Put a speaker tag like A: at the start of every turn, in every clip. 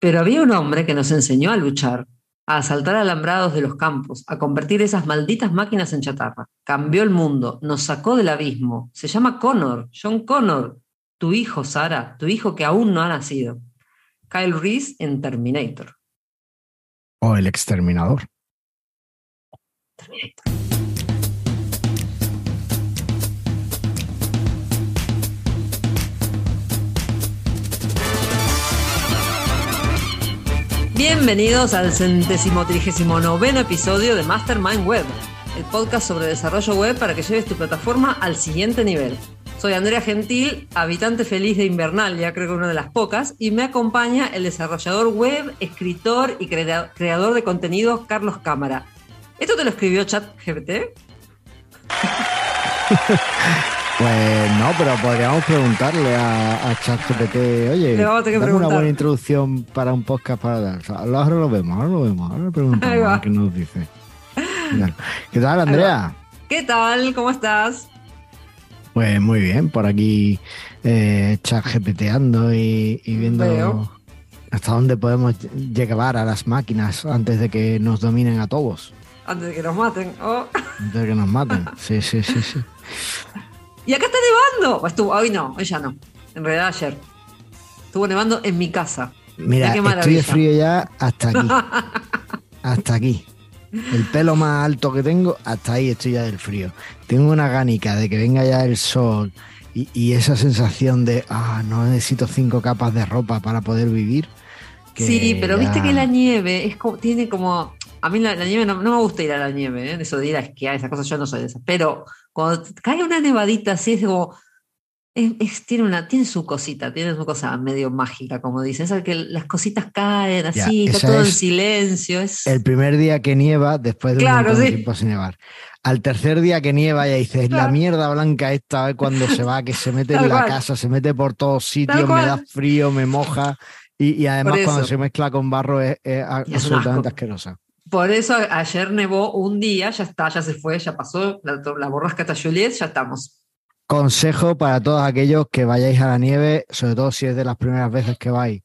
A: Pero había un hombre que nos enseñó a luchar, a asaltar alambrados de los campos, a convertir esas malditas máquinas en chatarra. Cambió el mundo, nos sacó del abismo. Se llama Connor, John Connor, tu hijo, Sara, tu hijo que aún no ha nacido. Kyle Reese en Terminator.
B: O el exterminador.
A: Terminator. Bienvenidos al centésimo trigésimo noveno episodio de Mastermind Web, el podcast sobre desarrollo web para que lleves tu plataforma al siguiente nivel. Soy Andrea Gentil, habitante feliz de Invernalia, creo que una de las pocas, y me acompaña el desarrollador web, escritor y crea- creador de contenido Carlos Cámara. ¿Esto te lo escribió ChatGPT?
B: Pues no, pero podríamos preguntarle a, a ChatGPT, oye,
A: Le vamos a tener que
B: dame una buena introducción para un podcast para dar. O sea, ahora lo vemos, ahora lo vemos, ahora le preguntamos a qué nos dice. ¿Qué tal, Andrea?
A: ¿Qué tal? ¿Cómo estás?
B: Pues muy bien, por aquí eh, ChatGPTando y, y viendo
A: Veo.
B: hasta dónde podemos llegar a las máquinas antes de que nos dominen a todos,
A: Antes de que nos maten. Oh.
B: antes de que nos maten. Sí, sí, sí, sí.
A: Y acá está nevando. Estuvo, hoy no, hoy ya no. En realidad ayer. Estuvo nevando en mi casa.
B: Mira,
A: qué
B: estoy de frío ya hasta aquí. hasta aquí. El pelo más alto que tengo, hasta ahí estoy ya del frío. Tengo una gánica de que venga ya el sol y, y esa sensación de, ah, no necesito cinco capas de ropa para poder vivir.
A: sí, pero
B: ya-
A: viste que la nieve es como, tiene como. A mí la, la nieve no, no me gusta ir a la nieve, ¿eh? de eso de ir a esquiar, esas cosas, yo no soy de esas. Pero cuando cae una nevadita así, es como. es- es- tiene, una, tiene su cosita, tiene su cosa medio mágica, como dicen. Esa que las cositas caen así,
B: Ya,
A: está todo en
B: es
A: silencio. Es,
B: El primer día que nieva, después de un
A: Claro,
B: de
A: sí.
B: tiempo sin nevar. Al tercer día que nieva ya dices, la
A: Claro.
B: mierda blanca esta, a ver cuando se va, que se mete
A: Tal
B: en la
A: cual.
B: casa, se mete por todos sitios, me da frío, me moja. Y, y además cuando se mezcla con barro es, es
A: es un
B: absolutamente asquerosa.
A: Por eso ayer nevó un día, ya está, ya se fue, ya pasó, la, la borrasca hasta Juliet, ya estamos.
B: Consejo para todos aquellos que vayáis a la nieve, sobre todo si es de las primeras veces que vais.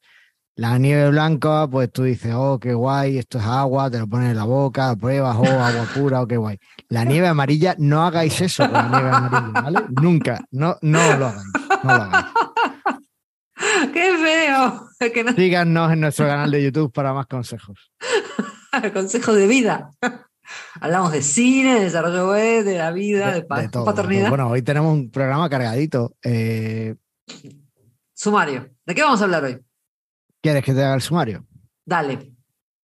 B: La nieve blanca, pues tú dices, oh, qué guay, esto es agua, te lo pones en la boca, pruebas, oh, agua pura, oh, qué guay. La nieve amarilla, no hagáis eso con la nieve amarilla, ¿vale? Nunca, no, no lo hagáis, no lo hagáis.
A: ¡Qué feo! Que no,
B: Síganos en nuestro canal de YouTube para más consejos.
A: consejo de vida. Hablamos de cine, de desarrollo web, de la vida, de, pa-
B: de todo.
A: paternidad.
B: Bueno, hoy tenemos un programa cargadito. Eh,
A: Sumario. ¿De qué vamos a hablar hoy?
B: ¿Quieres que te haga el sumario?
A: Dale.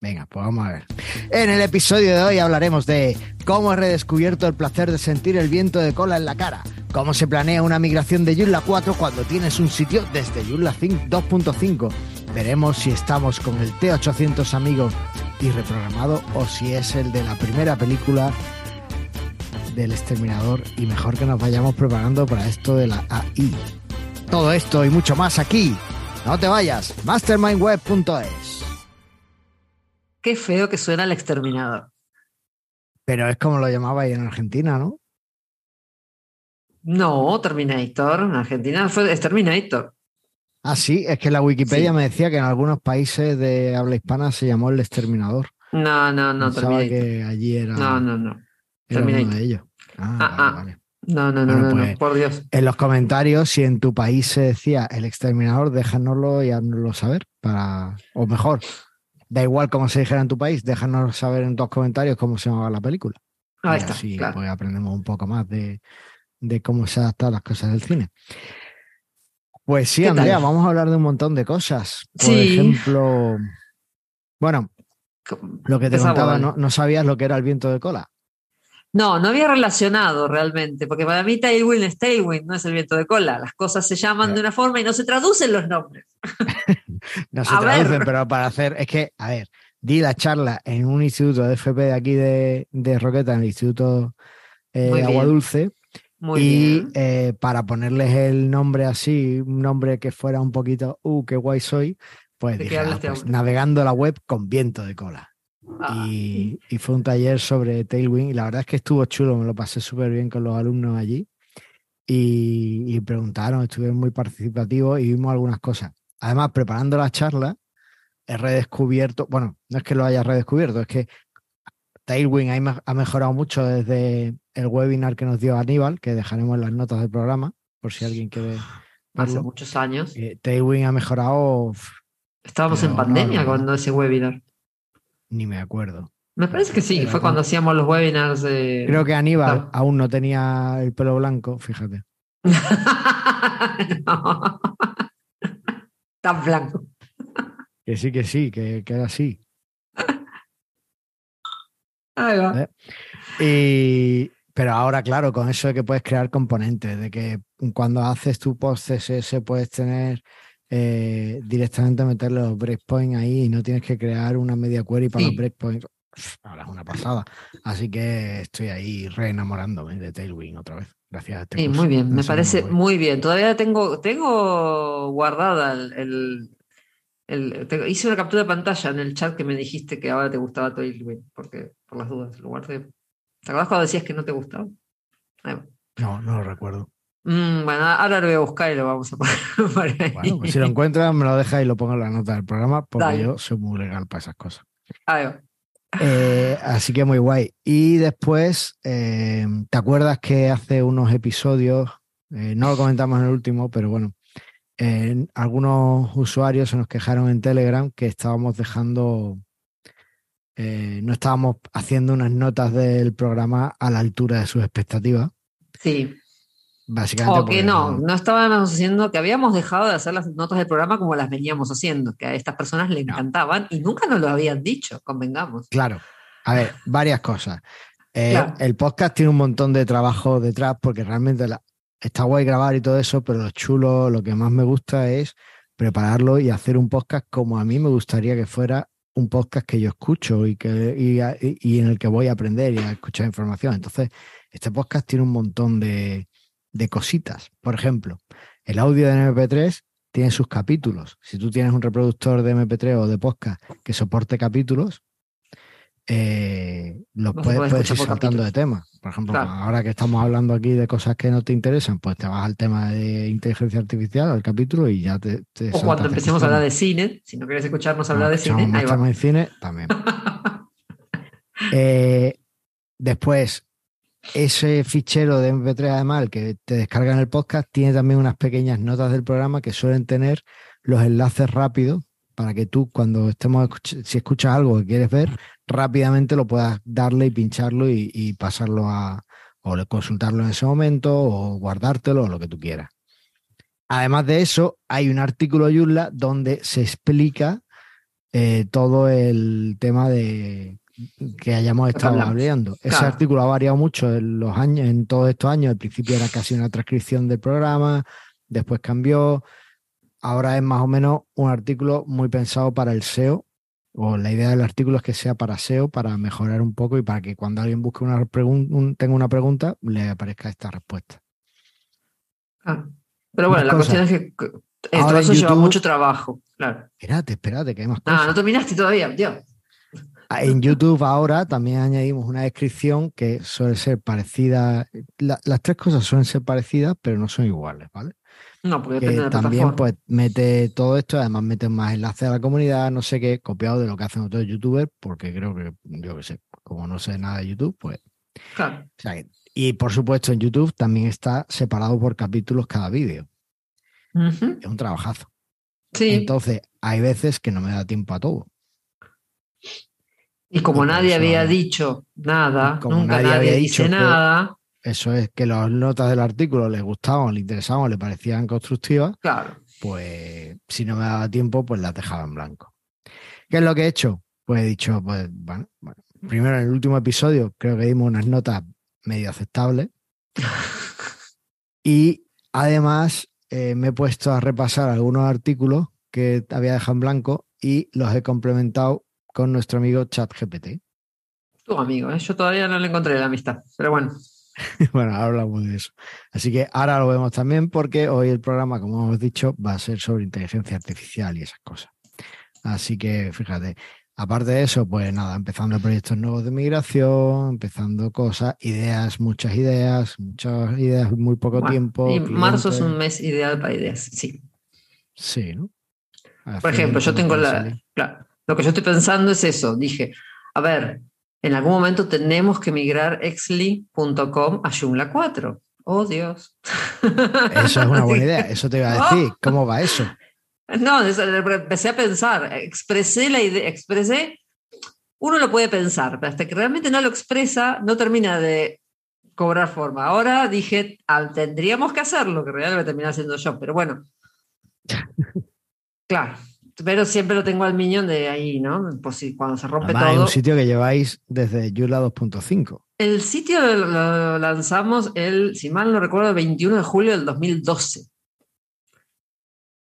B: Venga, pues vamos a ver. En el episodio de hoy hablaremos de cómo he redescubierto el placer de sentir el viento de cola en la cara, cómo se planea una migración de Joomla 4 cuando tienes un sitio desde Joomla 5 2.5. Veremos si estamos con el T800 amigo y reprogramado o si es el de la primera película del exterminador y mejor que nos vayamos preparando para esto de la AI. Todo esto y mucho más aquí. No te vayas, mastermindweb.es.
A: Qué feo que suena el exterminador.
B: Pero es como lo llamabais en Argentina, ¿no?
A: No, Terminator. En Argentina fue es Terminator.
B: Ah, sí, es que la Wikipedia
A: Sí.
B: me decía que en algunos países de habla hispana se llamó el exterminador.
A: No, no, no,
B: Pensaba
A: Terminator.
B: que allí era,
A: No, no, no.
B: era uno
A: Terminator.
B: de ellos. Ah,
A: Ah,
B: vale,
A: ah.
B: vale.
A: No, no, no,
B: Bueno,
A: no, no,
B: pues-
A: por Dios.
B: En los comentarios, si en tu país se decía el exterminador, déjanoslo y haznoslo saber. Para... O mejor, da igual cómo se dijera en tu país, déjanos saber en tus comentarios cómo se llamaba la película.
A: Ahí
B: Y
A: está,
B: así,
A: claro.
B: pues aprendemos un poco más de, de cómo se adaptan las cosas del cine. Pues sí. Andrea, vamos a hablar de un montón de cosas. Por
A: Sí.
B: ejemplo, bueno, lo que te
A: Esa
B: contaba, no, no sabías lo que era el viento de cola.
A: No, no había relacionado realmente, porque para mí Tailwind es Tailwind, no es el viento de cola. Las cosas se llaman de una forma y no se traducen los nombres.
B: No se
A: A
B: traducen,
A: ver.
B: pero para hacer, es que, a ver, di la charla en un instituto de FP de aquí de, de Roqueta, en el Instituto eh, de Agua
A: bien.
B: Dulce,
A: Muy
B: y eh, para ponerles el nombre así, un nombre que fuera un poquito, uh, qué guay soy, pues
A: ¿De qué
B: dije, ah,
A: este
B: pues, navegando la web con viento de cola.
A: Ah,
B: y, y fue un taller sobre Tailwind y la verdad es que estuvo chulo, me lo pasé súper bien con los alumnos allí y, y preguntaron, estuvieron muy participativos y vimos algunas cosas. Además, preparando la charla, he redescubierto, bueno, no es que lo haya redescubierto, es que Tailwind ha mejorado mucho desde el webinar que nos dio Aníbal, que dejaremos en las notas del programa, por si alguien quiere.
A: Hace muchos años.
B: Eh, Tailwind ha mejorado.
A: Estábamos en pandemia cuando ese webinar.
B: Ni me acuerdo.
A: Me parece que sí, fue cuando hacíamos los webinars de.
B: Creo que Aníbal aún no tenía el pelo blanco, fíjate.
A: Tan blanco.
B: Que sí, que sí, que, que era así.
A: Ahí va.
B: Y, pero ahora, claro, con eso de que puedes crear componentes, de que cuando haces tu post CSS puedes tener eh, directamente meterle los breakpoints ahí y no tienes que crear una media query para los breakpoints. Ahora es una pasada. Así que estoy ahí re enamorándome de Tailwind otra vez. Gracias a este
A: Sí, muy bien, me parece muy bien. Todavía tengo, tengo guardada el, hice una captura de pantalla en el chat que me dijiste que ahora te gustaba Tailwind, porque por las dudas, lo guardé. ¿Te acuerdas cuando decías que no te gustaba?
B: No, no lo recuerdo.
A: Mm, bueno, ahora lo voy a buscar y lo vamos a poner
B: Bueno, pues si lo encuentras, me lo dejas y lo pongo en la nota del programa, porque yo soy muy legal para esas cosas. Eh, así que muy guay. Y después, eh, ¿te acuerdas que hace unos episodios, eh, no lo comentamos en el último, pero bueno, algunos usuarios se nos quejaron en Telegram que estábamos dejando no estábamos haciendo unas notas del programa a la altura de sus expectativas.
A: Sí.
B: Básicamente.
A: O que no, no estábamos haciendo, que habíamos dejado de hacer las notas del programa como las veníamos haciendo, que a estas personas le encantaban y nunca nos lo habían dicho, convengamos.
B: Claro. A ver, varias cosas. Eh, el podcast tiene un montón de trabajo detrás porque realmente está guay grabar y todo eso, pero lo chulo, lo que más me gusta es prepararlo y hacer un podcast como a mí me gustaría que fuera un podcast que yo escucho y, que, y, en el que voy a aprender y a escuchar información. Entonces, este podcast tiene un montón de, de cositas. Por ejemplo, el audio de MP3 tiene sus capítulos. Si tú tienes un reproductor de MP3 o de podcast que soporte capítulos, eh, lo puedes, ir saltando de tema. Por ejemplo, ahora que estamos hablando aquí de cosas que no te interesan, pues te vas al tema de inteligencia artificial, al capítulo, y ya te.
A: o cuando empecemos a hablar de cine, si no quieres escucharnos hablar de cine, ahí va.
B: en cine también. Eh, después, ese fichero de MP3, además, que te descarga en el podcast, tiene también unas pequeñas notas del programa que suelen tener los enlaces rápidos para que tú, cuando estemos, si escuchas algo que quieres ver, rápidamente lo puedas darle y pincharlo y, pasarlo a, o consultarlo en ese momento, o guardártelo, o lo que tú quieras. Además de eso, hay un artículo de donde se explica eh, todo el tema de que hayamos estado hablando. Ese artículo ha variado mucho en los años, en todos estos años. Al principio era casi una transcripción del programa, después cambió ahora es más o menos un artículo muy pensado para el SEO, o la idea del artículo es que sea para SEO, para mejorar un poco y para que cuando alguien busque una pregunta, tenga una pregunta, le aparezca esta respuesta.
A: Ah, pero bueno, la cuestión es que todo eso lleva mucho trabajo, claro.
B: Espérate, espérate, que hay más cosas.
A: Ah, no terminaste todavía, tío.
B: Ah, en YouTube ahora también añadimos una descripción que suele ser parecida. las tres cosas suelen ser parecidas, pero no son iguales, ¿vale?
A: No, porque
B: también pues mete todo esto, además mete más enlaces a la comunidad, no sé qué, copiado de lo que hacen otros youtubers, porque creo que, yo qué sé, como no sé nada de YouTube, pues.
A: Claro.
B: y por supuesto en YouTube también está separado por capítulos cada vídeo. Es un trabajazo.
A: Sí.
B: Entonces, hay veces que no me da tiempo a todo.
A: Y como nadie había dicho nada, nunca nadie, dice nada.
B: Eso es que las notas del artículo les gustaban, les interesaban, les parecían constructivas.
A: Claro.
B: Pues si no me daba tiempo, pues las dejaba en blanco. ¿Qué es lo que he hecho? Pues he dicho, pues bueno, primero en el último episodio creo que dimos unas notas medio aceptables. y además eh, me he puesto a repasar algunos artículos que había dejado en blanco y los he complementado con nuestro amigo ChatGPT.
A: Tu amigo, ¿eh? yo todavía no le encontré la amistad, pero bueno.
B: bueno, ahora hablamos de eso. Así que ahora lo vemos también porque hoy el programa, como hemos dicho, va a ser sobre inteligencia artificial y esas cosas. Así que fíjate, aparte de eso, pues nada, empezando proyectos nuevos de migración, empezando cosas, ideas, muchas ideas, muchas ideas, muy poco tiempo.
A: Y marzo es un mes ideal para ideas, sí.
B: Sí, ¿no?
A: Por ejemplo, yo tengo la. Claro, lo que yo estoy pensando es eso. Dije, a ver, en algún momento tenemos que migrar exli.com a Joomla 4. Oh, Dios.
B: Eso es una buena idea. Eso te iba a decir. ¿Cómo va eso?
A: No, empecé a pensar, expresé la idea, expresé, uno lo puede pensar, pero hasta que realmente no lo expresa, no termina de cobrar forma. Ahora dije, ah, tendríamos que hacerlo, que realmente lo terminé haciendo yo, pero bueno. Claro, pero siempre lo tengo al miñón de ahí, ¿no? Pues si cuando se rompe todo.
B: Hay un sitio que lleváis desde Yula 2.5.
A: El sitio lo lanzamos el, si mal no recuerdo, el 21 de julio del 2012.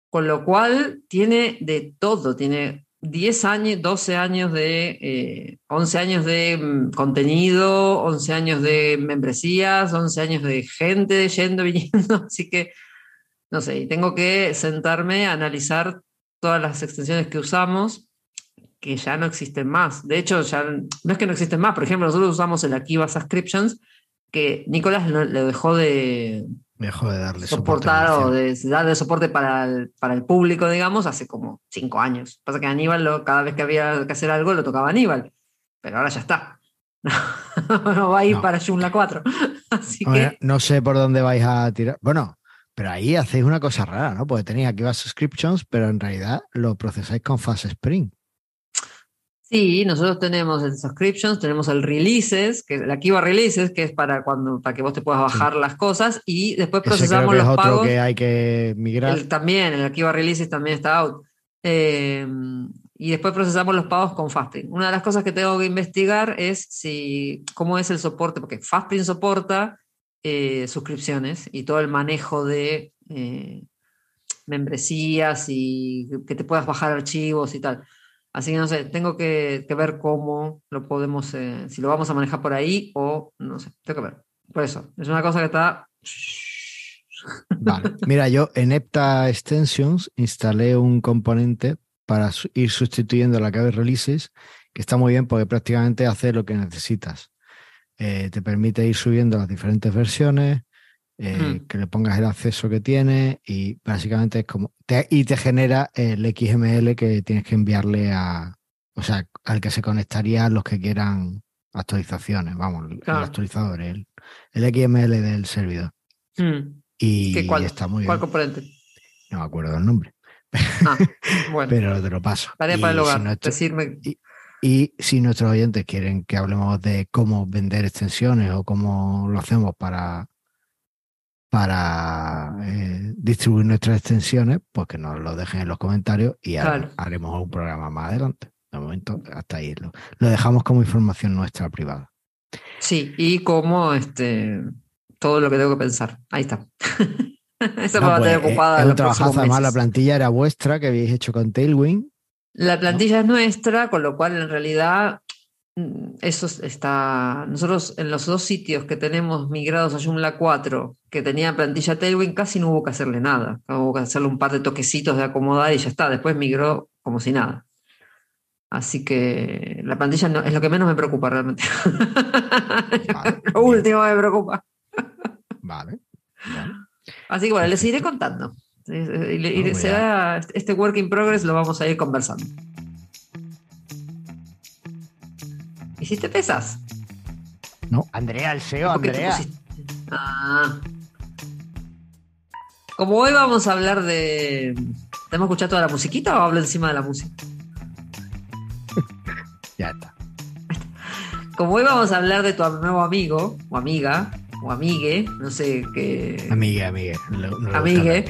A: Con lo cual tiene de todo, tiene 10 años, 12 años de, 11 eh, años de mm, contenido, 11 años de membresías, 11 años de gente yendo, viniendo, así que, no sé, tengo que sentarme a analizar todas las extensiones que usamos, que ya no existen más. De hecho, ya no es que no existen más, por ejemplo, nosotros usamos el Akiva Subscriptions, que Nicolás le dejó de,
B: Dejó de darle
A: soportar o de darle soporte para el, para el público, digamos, hace como cinco años. Pasa que Aníbal, cada vez que había que hacer algo, lo tocaba Aníbal. Pero ahora ya está. no va a ir para Joomla 4. Así que...
B: No sé por dónde vais a tirar. Bueno, pero ahí hacéis una cosa rara, ¿no? Porque tenéis aquí las subscriptions, pero en realidad lo procesáis con Fast Spring.
A: Sí, nosotros tenemos el subscriptions, tenemos el releases, que el Akiva releases, que es para cuando para que vos te puedas bajar las cosas y después procesamos los pagos.
B: que hay que migrar.
A: también, el Akiva releases también está out. Eh, y después procesamos los pagos con Fastprint. Una de las cosas que tengo que investigar es si cómo es el soporte, porque Fastprint soporta eh, suscripciones y todo el manejo de eh, membresías y que te puedas bajar archivos y tal. Así que no sé, tengo que, ver cómo lo podemos, eh, si lo vamos a manejar por ahí o no sé, tengo que ver. Por eso, es una cosa que está...
B: Mira, yo en Epta Extensions instalé un componente para ir sustituyendo la clave releases, que está muy bien porque prácticamente hace lo que necesitas. Eh, te permite ir subiendo las diferentes versiones, eh, que le pongas el acceso que tiene y básicamente es como y te genera el XML que tienes que enviarle a o sea al que se conectaría los que quieran actualizaciones vamos el actualizador el, XML del servidor mm. y
A: cuál,
B: está muy
A: ¿cuál componente?
B: no me acuerdo el nombre ah, bueno. pero te lo paso
A: para el hogar decirme
B: y si nuestros oyentes quieren que hablemos de cómo vender extensiones o cómo lo hacemos para para eh, distribuir nuestras extensiones, pues que nos lo dejen en los comentarios y haremos un programa más adelante. De momento, hasta ahí lo, dejamos como información nuestra privada.
A: Sí, y como este todo lo que tengo que pensar. Ahí está. Eso me va a tener
B: pues,
A: ocupada.
B: además la plantilla era vuestra que habéis hecho con Tailwind.
A: La plantilla es nuestra, con lo cual en realidad Mm, eso está. Nosotros en los dos sitios que tenemos migrados a Joomla 4, que tenía plantilla Tailwind, casi no hubo que hacerle nada. Hubo que hacerle un par de toquecitos de acomodar y ya está. Después migró como si nada. Así que la plantilla no, es lo que menos me preocupa realmente. lo último me preocupa.
B: vale.
A: Así que bueno, les iré contando. Y, será este work in progress lo vamos a ir conversando. ¿Hiciste pesas?
B: No, Andrea, el SEO, Andrea.
A: Ah. Como hoy vamos a hablar de. ¿Tenemos escuchado toda la musiquita o hablo encima de la música?
B: ya está.
A: Como hoy vamos a hablar de tu nuevo amigo, o amiga, o amigue, no sé qué.
B: Amigue, amigue.
A: amigue.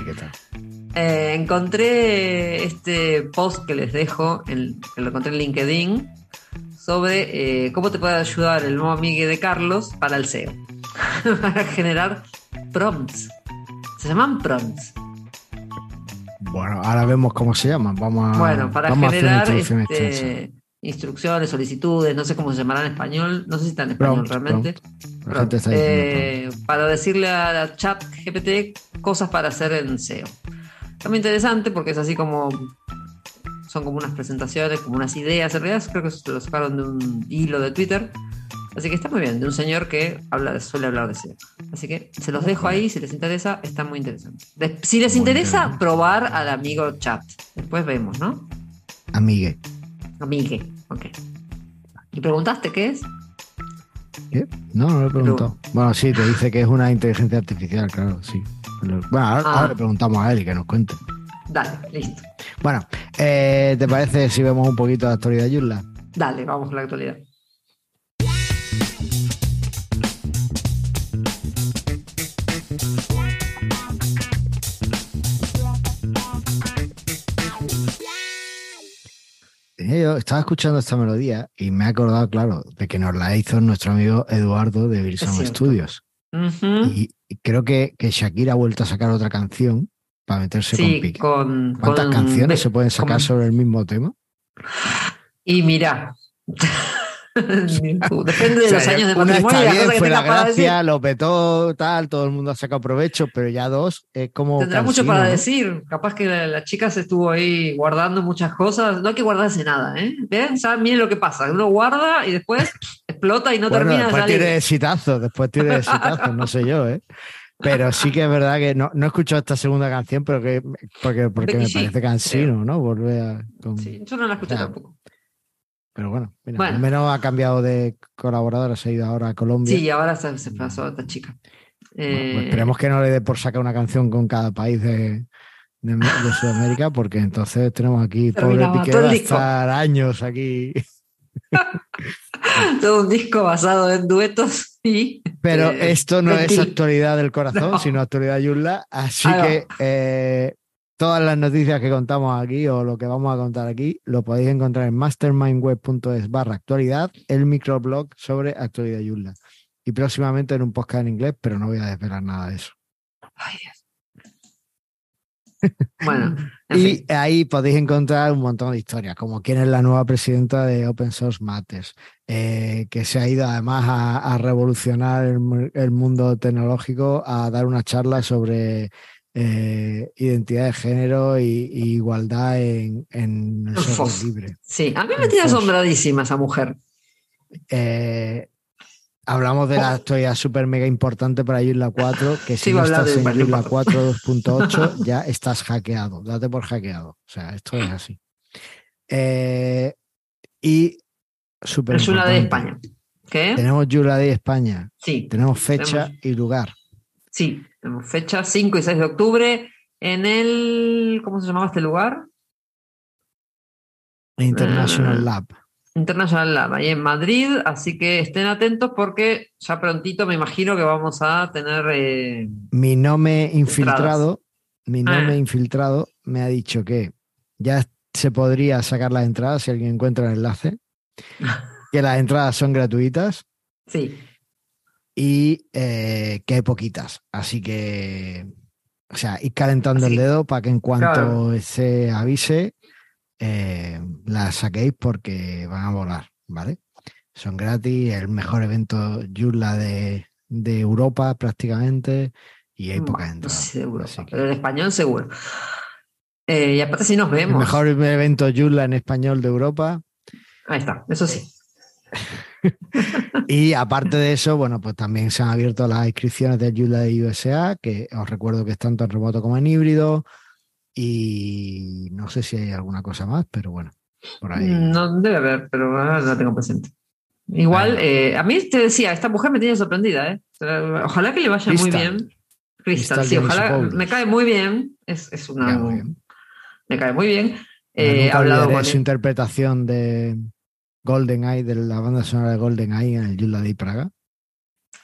A: Eh, encontré este post que les dejo, que lo encontré en LinkedIn, sobre eh, cómo te puede ayudar el nuevo amigo de Carlos para el SEO, para generar prompts. Se llaman prompts.
B: Bueno, ahora vemos cómo se llaman. Vamos a,
A: bueno, para generar este, instrucciones, solicitudes, no sé cómo se llamará en español, no sé si está en español realmente. Eh, para decirle a la chat GPT cosas para hacer en SEO. Está muy interesante porque es así como son como unas presentaciones, como unas ideas. En realidad creo que se lo sacaron de un hilo de Twitter. Así que está muy bien, de un señor que habla, suele hablar de cine. Así que se los dejo ahí, si les interesa, está muy interesante. De- si les
B: Muy
A: interesa, probar al amigo chat. Después vemos, ¿no?
B: Amigue.
A: Amigue, ok. ¿Y preguntaste qué es?
B: ¿Qué? No, no lo he preguntado. Bueno, sí, te dice que es una inteligencia artificial, claro, sí. Pero- Bueno, ahora,
A: Ah.
B: ahora le preguntamos a él y que nos cuente.
A: Dale, listo.
B: Bueno, eh, ¿te parece si vemos un poquito de actualidad, Yurla?
A: Dale, vamos con la actualidad.
B: Yo estaba escuchando esta melodía y me he acordado, claro, de que nos la hizo nuestro amigo Eduardo de Virson. Studios. Y, y creo que, que Shakira ha vuelto a sacar otra canción para meterse con Piqué.
A: con.
B: ¿Cuántas
A: con-
B: canciones
A: de-
B: se pueden sacar
A: con-
B: sobre el mismo tema?
A: Y mira. Depende de
B: O sea,
A: los años de matrimonio
B: está bien, fue la gracia, lo petó, tal, todo el mundo ha sacado provecho, pero ya dos es como.
A: Tendrá mucho para
B: ¿no?
A: decir. Capaz que la, la chica se estuvo ahí guardando muchas cosas. No hay que guardarse nada, ¿eh? ¿Ven? Miren lo que pasa. Uno guarda y después explota y no
B: Bueno,
A: termina de
B: después
A: salir.
B: tiene exitazos, después tiene exitazos, no sé yo, ¿eh? Pero sí que es verdad que no, no he escuchado esta segunda canción, pero que porque, porque
A: Becky
B: me
A: G,
B: parece cansino, ¿no? Volver a. con-
A: Sí, yo no la escuché
B: Ah,
A: tampoco.
B: Pero bueno, mira,
A: Bueno.
B: al menos ha cambiado de colaboradora, se ha ido ahora a Colombia.
A: Sí, ahora se, se pasó a esta chica.
B: Bueno,
A: Eh,
B: pues esperemos que no le dé por sacar una canción con cada país de, de, de Sudamérica, porque entonces tenemos aquí, pobre Piqué, va a estar años aquí.
A: todo un disco basado en duetos y.
B: Pero
A: eh,
B: esto no es actualidad del corazón,
A: No.
B: sino actualidad Yurla. Así que eh, todas las noticias que contamos aquí o lo que vamos a contar aquí lo podéis encontrar en mastermindweb.es barra actualidad, el microblog sobre actualidad Yurla. Y próximamente en un podcast en inglés, pero no voy a desvelar nada de eso.
A: Ay, Dios. Bueno, en
B: Y
A: fin.
B: ahí podéis encontrar un montón de historias, como quién es la nueva presidenta de Open Source Matters, eh, que se ha ido además a, a revolucionar el mundo tecnológico, a dar una charla sobre eh, identidad de género y, y igualdad en, en el
A: Uf.
B: software libre.
A: Sí, a mí me tiene asombradísima esa mujer.
B: Eh, hablamos de la actualidad súper mega importante para Joomla 4, que
A: Sí,
B: si
A: iba
B: no estás
A: de
B: en
A: Joomla
B: 4 2.8 ya estás hackeado, date por hackeado. O sea, esto es así. Eh, y súper
A: Es una de España. ¿Qué?
B: Tenemos Joomla Day España,
A: Sí,
B: tenemos fecha
A: Tenemos.
B: y lugar.
A: Sí. Tenemos fecha 5 y 6 de octubre en el. ¿Cómo se llamaba este lugar?
B: International
A: Ah.
B: Lab.
A: International Lab, ahí en Madrid. Así que estén atentos porque ya prontito me imagino que vamos a tener. eh,
B: Mi nome infiltrado, mi nome
A: Ah.
B: infiltrado me ha dicho que ya se podría sacar las entradas si alguien encuentra el enlace, que las entradas son gratuitas
A: sí,
B: y eh, que hay poquitas. Así que, o sea, ir calentando
A: Así
B: el dedo para que en cuanto
A: claro.
B: se avise, eh, las saquéis porque van a volar, ¿vale? Son gratis, el mejor evento Joomla de, de Europa prácticamente y hay
A: Bueno, Europa,
B: así que-
A: pero en español seguro. Eh, y aparte, si nos
B: el
A: vemos.
B: mejor evento Joomla en español de Europa.
A: Ahí está, eso sí.
B: Y aparte de eso, bueno, pues también se han abierto las inscripciones del Joomla de USA, que os recuerdo que es tanto en remoto como en híbrido. Y no sé si hay alguna cosa más, pero bueno, por ahí.
A: No debe haber, pero no la tengo presente. Igual, eh, a mí te decía, esta mujer me tiene sorprendida, ¿eh? Ojalá que le vaya muy
B: Crystal.
A: bien. Crystal,
B: Crystal
A: sí, ojalá. Me cae muy bien. Es, es una.
B: Ya, muy bien.
A: Me cae muy bien. Eh, he hablado con
B: su interpretación de Golden Eye, de la banda sonora de Golden Eye en el Joomla de Praga.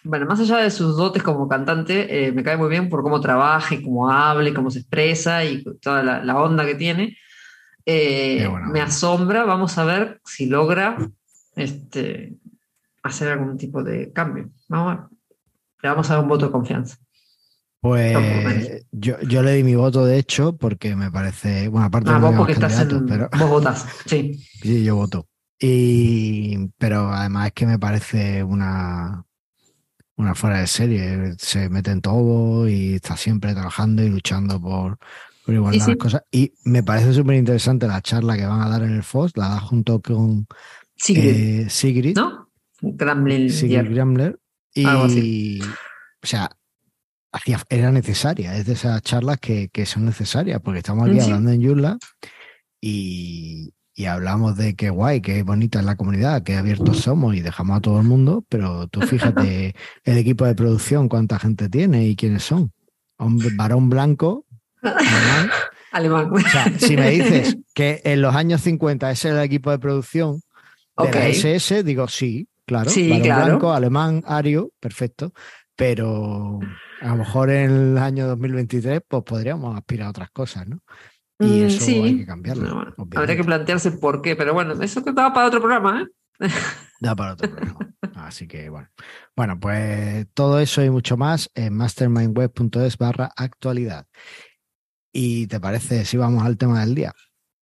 A: Bueno, más allá de sus dotes como cantante, eh, me cae muy bien por cómo trabaja y cómo habla y cómo se expresa y toda la, la onda que tiene. Eh, me asombra, vamos a ver si logra este, hacer algún tipo de cambio. Vamos a ver. Le vamos a dar un voto de confianza.
B: Pues yo, yo le di mi voto, de hecho, porque me parece. Bueno, aparte
A: Ah,
B: no
A: vos porque estás en.
B: pero
A: Vos votás, sí.
B: sí, yo voto. Y, pero además es que me parece una, una fuera de serie. Se mete en todo y está siempre trabajando y luchando por, por igualdad
A: Sí, sí.
B: las cosas. Y me parece súper interesante la charla que van a dar en el FOS, la da junto con
A: Sigrid,
B: eh, Sigrid.
A: ¿no? Year.
B: Gramler.
A: Algo
B: Y, o sea, hacía, era necesaria, es de esas charlas que, que son necesarias, porque estamos aquí
A: sí.
B: hablando en Yula y, y hablamos de qué guay, qué bonita es la comunidad, qué abiertos somos y dejamos a todo el mundo, pero tú fíjate el equipo de producción, cuánta gente tiene y quiénes son. Hombre, varón blanco, alemán.
A: Alemán.
B: O sea, si me dices que en los años 50 ese era el equipo de producción de
A: Ok.
B: la SS, digo sí, claro.
A: Sí,
B: varón
A: claro.
B: blanco, alemán, ario, perfecto. Pero a lo mejor en el año 2023 pues podríamos aspirar a otras cosas, ¿no? Y
A: Mm,
B: eso
A: sí.
B: hay que cambiarlo.
A: No, bueno,
B: obviamente.
A: habría que plantearse por qué, pero bueno, eso que daba para otro programa, ¿eh?
B: Da para otro programa. Así que bueno. Bueno, pues todo eso y mucho más en mastermindweb.es barra actualidad. ¿Y te parece si vamos al tema del día?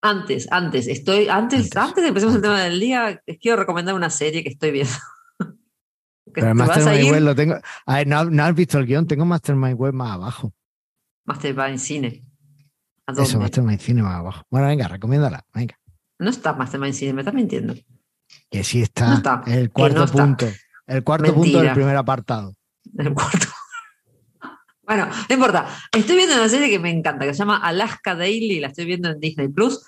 A: Antes, antes, estoy, antes,
B: Antes,
A: antes, de empezar el tema del día, les quiero recomendar una serie que estoy viendo. Que
B: Pero el Mastermind Web lo tengo. A ver, no, no has visto el guion, tengo Mastermind Web más abajo.
A: Mastermind Cine. ¿A
B: Eso,
A: dónde?
B: Mastermind Cine más abajo. Bueno, venga, recomiéndala. Venga.
A: No está Mastermind Cine, me estás mintiendo.
B: Que sí está.
A: No está,
B: El cuarto
A: no está.
B: punto. El cuarto punto del primer apartado.
A: El cuarto. Bueno, no importa. Estoy viendo una serie que me encanta, que se llama Alaska Daily, la estoy viendo en Disney Plus.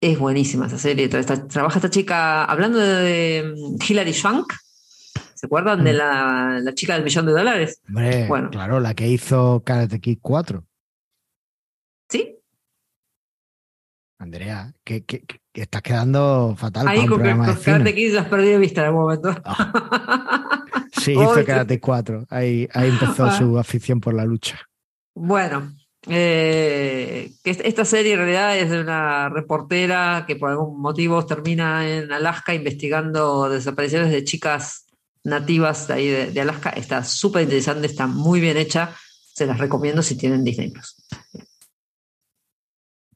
A: Es buenísima esa serie. Esta- trabaja esta chica, hablando de, de Hilary Swank, ¿se acuerdan de
B: Mm.
A: la, la chica del millón de dólares?
B: Hombre,
A: Bueno.
B: claro, la que hizo Karate Kid 4.
A: ¿Sí?
B: Andrea, que, que- estás quedando fatal
A: Ahí con. Karate Kid has perdido de vista en algún momento.
B: Sí,
A: Oh,
B: hizo Karate 4. Ahí, ahí empezó
A: Ah.
B: su afición por la lucha.
A: Bueno, eh, que esta serie en realidad es de una reportera que por algún motivo termina en Alaska investigando desapariciones de chicas nativas de ahí de, de Alaska. Está súper interesante, está muy bien hecha. Se las recomiendo si tienen Disney Plus.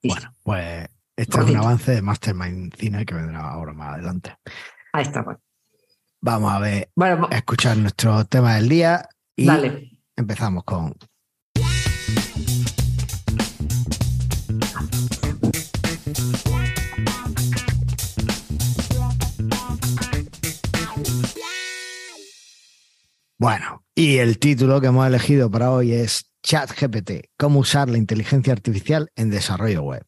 B: Bueno, pues este es un avance de Mastermind Cine que vendrá ahora más adelante.
A: Ahí está. Bueno,
B: Vamos a ver,
A: bueno
B: a escuchar nuestro tema del día y
A: dale.
B: empezamos con Bueno, y el título que hemos elegido para hoy es ChatGPT, cómo usar la inteligencia artificial en desarrollo web.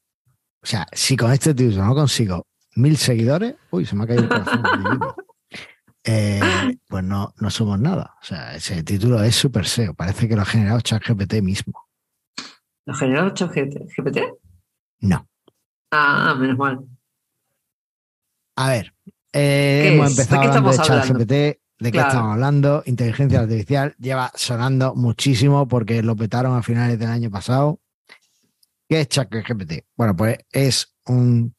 B: O sea, si con este título no consigo mil seguidores, uy, se me ha caído el corazón. Eh, pues no, no somos nada. O sea, ese título es súper SEO. Parece que lo ha generado ChatGPT mismo.
A: ¿Lo generó GPT?
B: No.
A: Ah, menos mal.
B: A ver, eh,
A: ¿Qué
B: hemos
A: es? ¿De
B: empezado
A: qué
B: hablando de? ChatGPT. ¿De qué
A: Claro.
B: estamos hablando? Inteligencia artificial lleva sonando muchísimo porque lo petaron a finales del año pasado. ¿Qué es ChatGPT? Bueno, pues es un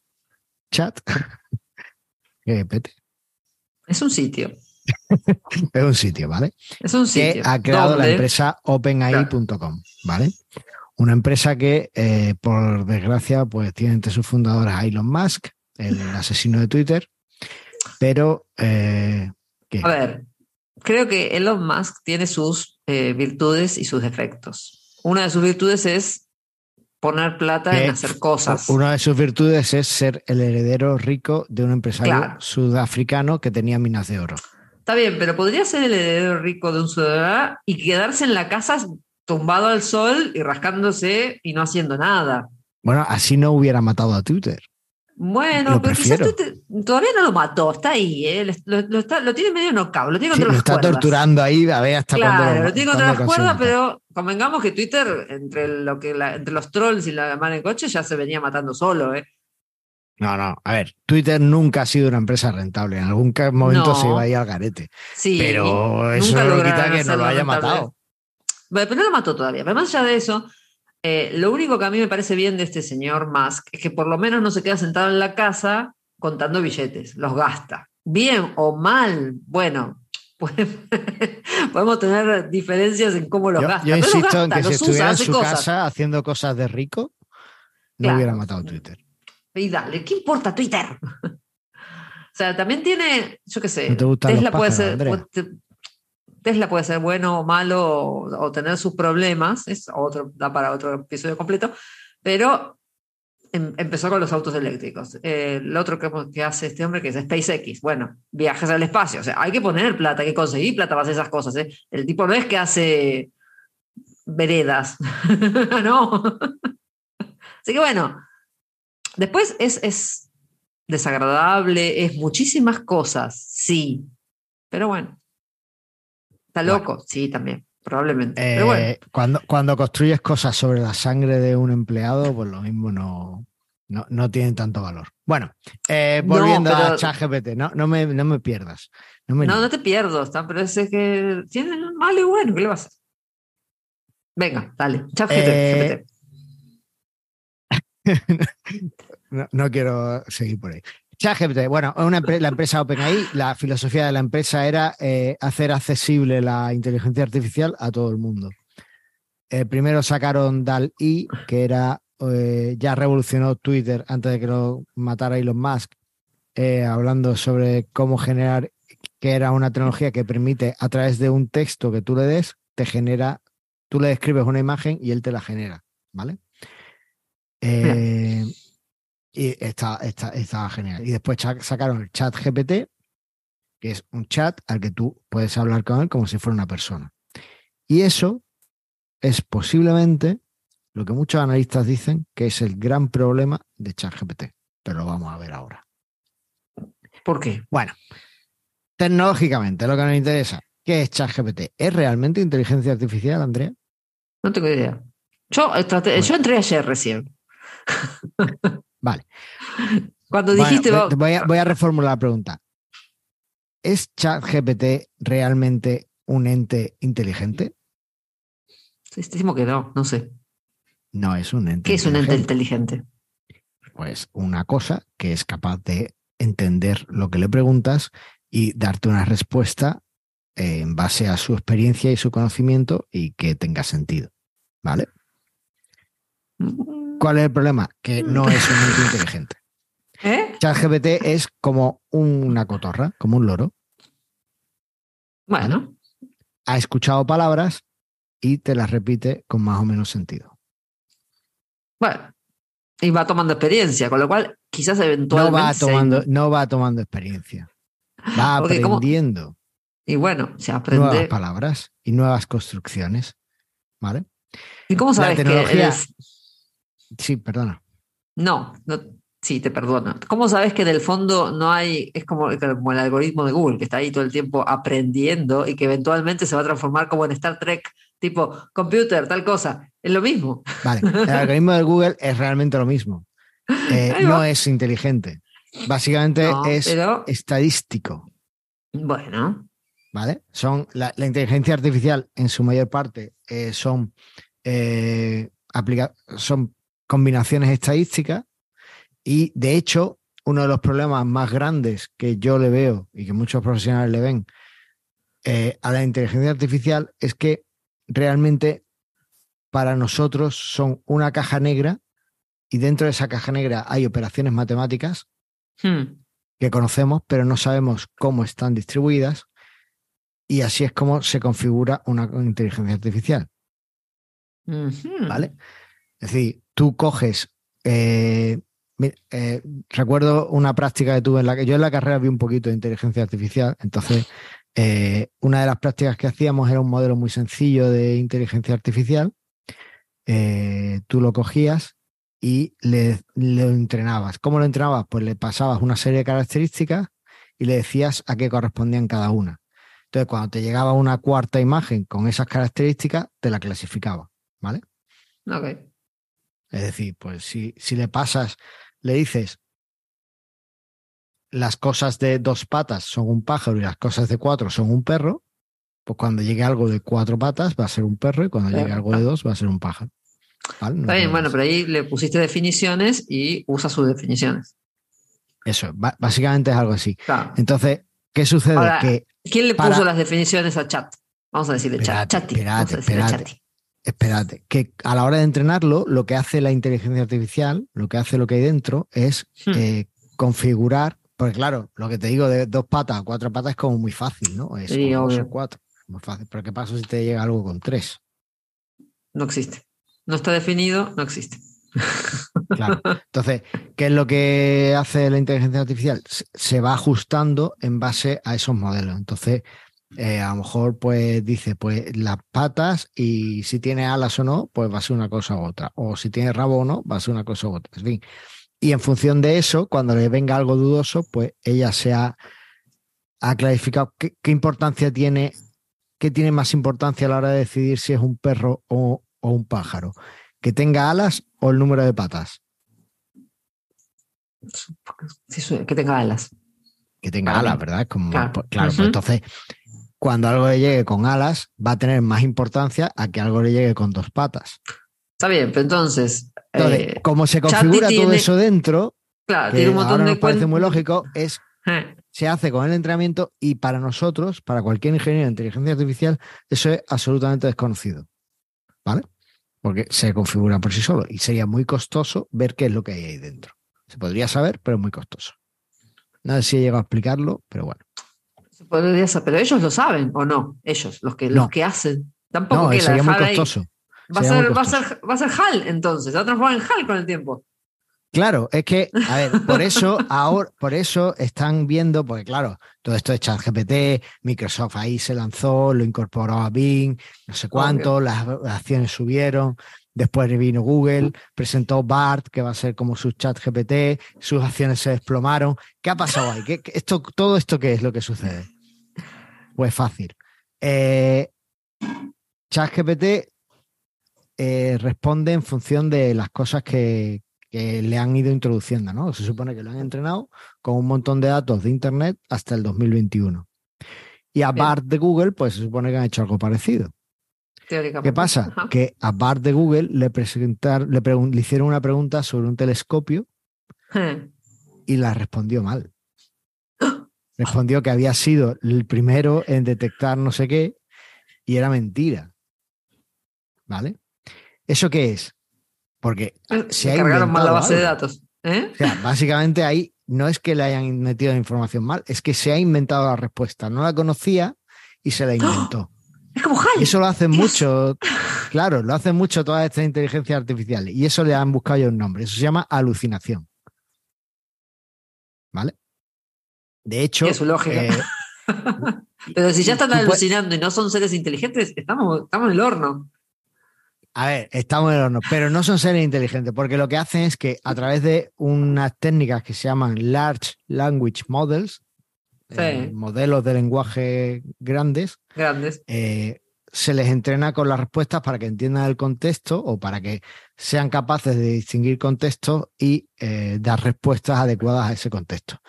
B: chat GPT.
A: Es un sitio.
B: Es un sitio, ¿vale?
A: Es un
B: que
A: sitio.
B: ha creado la empresa OpenAI.com, ¿vale? Una empresa que, eh, por desgracia, pues tiene entre sus fundadores a Elon Musk, el asesino de Twitter, pero eh, ¿qué?
A: A ver, creo que Elon Musk tiene sus eh, virtudes y sus defectos. Una de sus virtudes es poner plata
B: Que
A: en hacer cosas.
B: Una de sus virtudes es ser el heredero rico de un empresario
A: Claro.
B: sudafricano que tenía minas de oro.
A: Está bien, pero podría ser el heredero rico de un ciudadano y quedarse en la casa tumbado al sol y rascándose y no haciendo nada.
B: Bueno, así no hubiera matado a Twitter.
A: Bueno,
B: Lo
A: pero quizás tú te- todavía no lo mató, está ahí, ¿eh? lo, lo está- lo tiene medio knockout, lo tiene
B: Sí,
A: contra
B: lo
A: las
B: está
A: cuerdas.
B: torturando ahí a ver hasta
A: Claro,
B: cuándo
A: lo tiene contra las cuerdas, pero convengamos que Twitter, entre, lo que la- entre los trolls y la mano en coche, ya se venía matando solo, ¿eh?
B: No, no, a ver, Twitter nunca ha sido una empresa rentable. En algún momento
A: No.
B: se iba a ir al garete.
A: Sí,
B: Pero eso no quita que no lo haya
A: rentable.
B: matado.
A: Bueno, pero no lo mató todavía. Pero más allá de eso, eh, lo único que a mí me parece bien de este señor Musk es que por lo menos no se queda sentado en la casa contando billetes, los gasta. Bien o mal, bueno, podemos tener diferencias en cómo los
B: Yo,
A: gasta.
B: yo
A: pero los
B: insisto en que si estuviera en su
A: cosas.
B: casa haciendo cosas de rico, no
A: Claro.
B: hubiera matado Twitter.
A: Y dale, ¿qué importa Twitter? o sea, también tiene, yo qué sé,
B: ¿No te
A: Tesla, puede ser, Tesla puede ser bueno o malo o, tener sus problemas, es otro, da para otro episodio completo, pero em- empezó con los autos eléctricos. Eh, otro que, que hace este hombre, que es SpaceX, bueno, viajes al espacio. O sea, hay que poner plata, hay que conseguir plata para hacer esas cosas. ¿eh? El tipo no es que hace veredas, no. Así que bueno, después es, es desagradable, es muchísimas cosas, sí. Pero bueno, está
B: Bueno.
A: loco, sí, también, probablemente.
B: Eh,
A: Pero bueno,
B: cuando, cuando construyes cosas sobre la sangre de un empleado, pues lo mismo no, no, no tienen tanto valor. Bueno, eh,
A: No,
B: volviendo a ChatGPT, no, no, me, no me pierdas. No, me
A: no, te pierdo, pero es que tiene malo y bueno, ¿qué le vas a hacer? Venga, dale, chat
B: Eh, no quiero seguir por ahí. ChatGPT, bueno, una la empresa OpenAI, la filosofía de la empresa era eh, hacer accesible la inteligencia artificial a todo el mundo. Eh, primero sacaron DAL-I, que era eh, ya revolucionó Twitter antes de que lo matara Elon Musk, eh, hablando sobre cómo generar, que era una tecnología que permite a través de un texto que tú le des, te genera, tú le describes una imagen y él te la genera, ¿vale? Eh, y está, está, está genial. Y después sacaron el chat GPT, que es un chat al que tú puedes hablar con él como si fuera una persona. Y eso es posiblemente lo que muchos analistas dicen que es el gran problema de ChatGPT. Pero lo vamos a ver ahora.
A: ¿Por qué?
B: Bueno, tecnológicamente, lo que nos interesa, ¿qué es ChatGPT? ¿Es realmente inteligencia artificial, Andrea?
A: No tengo idea. Yo,
B: Bueno.
A: yo entré ayer recién.
B: Vale.
A: Cuando dijiste,
B: voy, a, voy a reformular la pregunta. ¿Es ChatGPT realmente un ente inteligente?
A: decimos que no, no sé.
B: No es un ente
A: ¿Qué es un ente
B: inteligente.
A: inteligente?
B: Pues una cosa que es capaz de entender lo que le preguntas y darte una respuesta eh, en base a su experiencia y su conocimiento y que tenga sentido. ¿Vale?
A: Mm,
B: ¿Cuál es el problema? Que no es un ente inteligente.
A: ¿Eh?
B: ChatGPT es como una cotorra, como un loro.
A: Bueno,
B: Ha escuchado palabras y te las repite con más o menos sentido.
A: bueno. Y va tomando experiencia, con lo cual quizás
B: No
A: eventualmente.
B: va
A: se-
B: tomando, no va tomando experiencia. Va
A: Porque como-
B: aprendiendo
A: Y bueno, se
B: nuevas
A: aprende.
B: palabras y nuevas construcciones. ¿Vale?
A: ¿Y cómo sabes que
B: tecnología-
A: el-
B: Sí, perdona.
A: No, no, sí, te perdono. ¿Cómo sabes que del fondo no hay, es como, como el algoritmo de Google, que está ahí todo el tiempo aprendiendo y que eventualmente se va a transformar como en Star Trek, tipo computer, tal cosa? Es lo mismo.
B: Vale. El algoritmo de Google es realmente lo mismo. Eh, no es inteligente. Básicamente
A: No,
B: es
A: pero
B: estadístico.
A: bueno,
B: ¿Vale? Son la, la inteligencia artificial en su mayor parte eh, son, eh, aplica- son combinaciones estadísticas y de hecho uno de los problemas más grandes que yo le veo y que muchos profesionales le ven eh, a la inteligencia artificial es que realmente para nosotros son una caja negra y dentro de esa caja negra hay operaciones matemáticas
A: hmm,
B: que conocemos, pero no sabemos cómo están distribuidas. Y así es como se configura una inteligencia artificial. ¿vale? Es decir, tú coges. eh, eh, recuerdo una práctica que tuve en la que yo en la carrera vi un poquito de inteligencia artificial. Entonces, eh, una de las prácticas que hacíamos era un modelo muy sencillo de inteligencia artificial. Tú lo cogías y le, entrenabas. ¿Cómo lo entrenabas? Pues le pasabas una serie de características y le decías a qué correspondían cada una. Entonces, cuando te llegaba una cuarta imagen con esas características, te la clasificaba, ¿vale?
A: Ok.
B: Es decir, pues si, si le pasas, le dices las cosas de dos patas son un pájaro y las cosas de cuatro son un perro, pues cuando llegue algo de cuatro patas va a ser un perro y cuando llegue algo de dos va a ser un pájaro. ¿Vale? No
A: Está bien, bueno, pero ahí le pusiste definiciones y usa sus definiciones.
B: Eso, básicamente es algo así.
A: Claro.
B: Entonces, ¿qué sucede?
A: Ahora,
B: que
A: ¿Quién le
B: para-
A: puso las definiciones a chat? Vamos a decirle chat.
B: Espérate,
A: Chati. Vamos a
B: espérate,
A: decirle
B: espérate.
A: chati.
B: Espérate, que a la hora de entrenarlo, lo que hace la inteligencia artificial, lo que hace lo que hay dentro, es
A: Hmm.
B: eh, configurar, porque claro, lo que te digo de dos patas a cuatro patas es como muy fácil, ¿no? Es
A: Sí,
B: dos o cuatro, muy fácil. Pero ¿qué pasa si te llega algo con tres?
A: No existe. No está definido, no existe.
B: Claro. Entonces, ¿qué es lo que hace la inteligencia artificial? Se va ajustando en base a esos modelos. Entonces, eh, a lo mejor pues dice, pues las patas y si tiene alas o no, pues va a ser una cosa u otra. O si tiene rabo o no, va a ser una cosa u otra. En fin. Y en función de eso, cuando le venga algo dudoso, pues ella se ha, clarificado qué, importancia tiene, qué tiene más importancia a la hora de decidir si es un perro o, un pájaro. Que tenga alas o el número de patas.
A: que tenga alas.
B: Que tenga alas, ¿verdad? Como, claro, pues, pues entonces cuando algo le llegue con alas, va a tener más importancia a que algo le llegue con dos patas.
A: Está bien, pero entonces.
B: Eh, como se configura todo eso dentro,
A: claro, tiene un montón de
B: nos parece muy lógico, es eh. se hace con el entrenamiento y para nosotros, para cualquier ingeniero de inteligencia artificial, eso es absolutamente desconocido. ¿Vale? Porque se configura por sí solo y sería muy costoso ver qué es lo que hay ahí dentro. Se podría saber, pero es muy costoso. No sé si he llegado a explicarlo, pero bueno
A: pero ellos lo saben o no, ellos, los que, los que hacen. Tampoco
B: no,
A: que
B: sería muy costoso.
A: Va, a ser, va, a ser, va a ser HAL entonces, se va a transformar en HAL con el tiempo.
B: Claro, es que, a ver, por eso ahora, por eso están viendo, porque claro, todo esto de ChatGPT, Microsoft ahí se lanzó, lo incorporó a Bing, no sé cuánto, las, acciones subieron, después vino Google, presentó BART, que va a ser como su ChatGPT, sus acciones se desplomaron. ¿Qué ha pasado ahí? ¿Qué, esto, todo esto qué es lo que sucede? Pues fácil. Eh, ChatGPT eh, responde en función de las cosas que, le han ido introduciendo, ¿no? Se supone que lo han entrenado con un montón de datos de Internet hasta el 2021. Y a BART de Google, pues se supone que han hecho algo parecido. ¿Qué pasa? Que a BART de Google le, presentaron, le, le, hicieron una pregunta sobre un telescopio y la respondió mal. respondió que había sido el primero en detectar no sé qué y era mentira. ¿Vale? ¿Eso qué es? Porque
A: eh, se ha cargaron mal la base de datos. ¿eh?
B: O sea, básicamente ahí no es que le hayan metido la información mal, es que se ha inventado la respuesta. No la conocía y se la inventó.
A: Es como HAL.
B: Eso lo hacen mucho, claro, lo hacen mucho todas estas inteligencias artificiales y eso le han buscado ya un nombre. Eso se llama alucinación. ¿Vale? De hecho.
A: Es su lógica. Eh, Pero si ya están alucinando y no son seres inteligentes, estamos, estamos en el horno.
B: A ver, estamos en el horno, pero no son seres inteligentes, porque lo que hacen es que a través de unas técnicas que se llaman Large Language Models, eh, modelos de lenguaje grandes,
A: grandes.
B: Eh, se les entrena con las respuestas para que entiendan el contexto o para que sean capaces de distinguir contextos y dar respuestas adecuadas a ese contexto.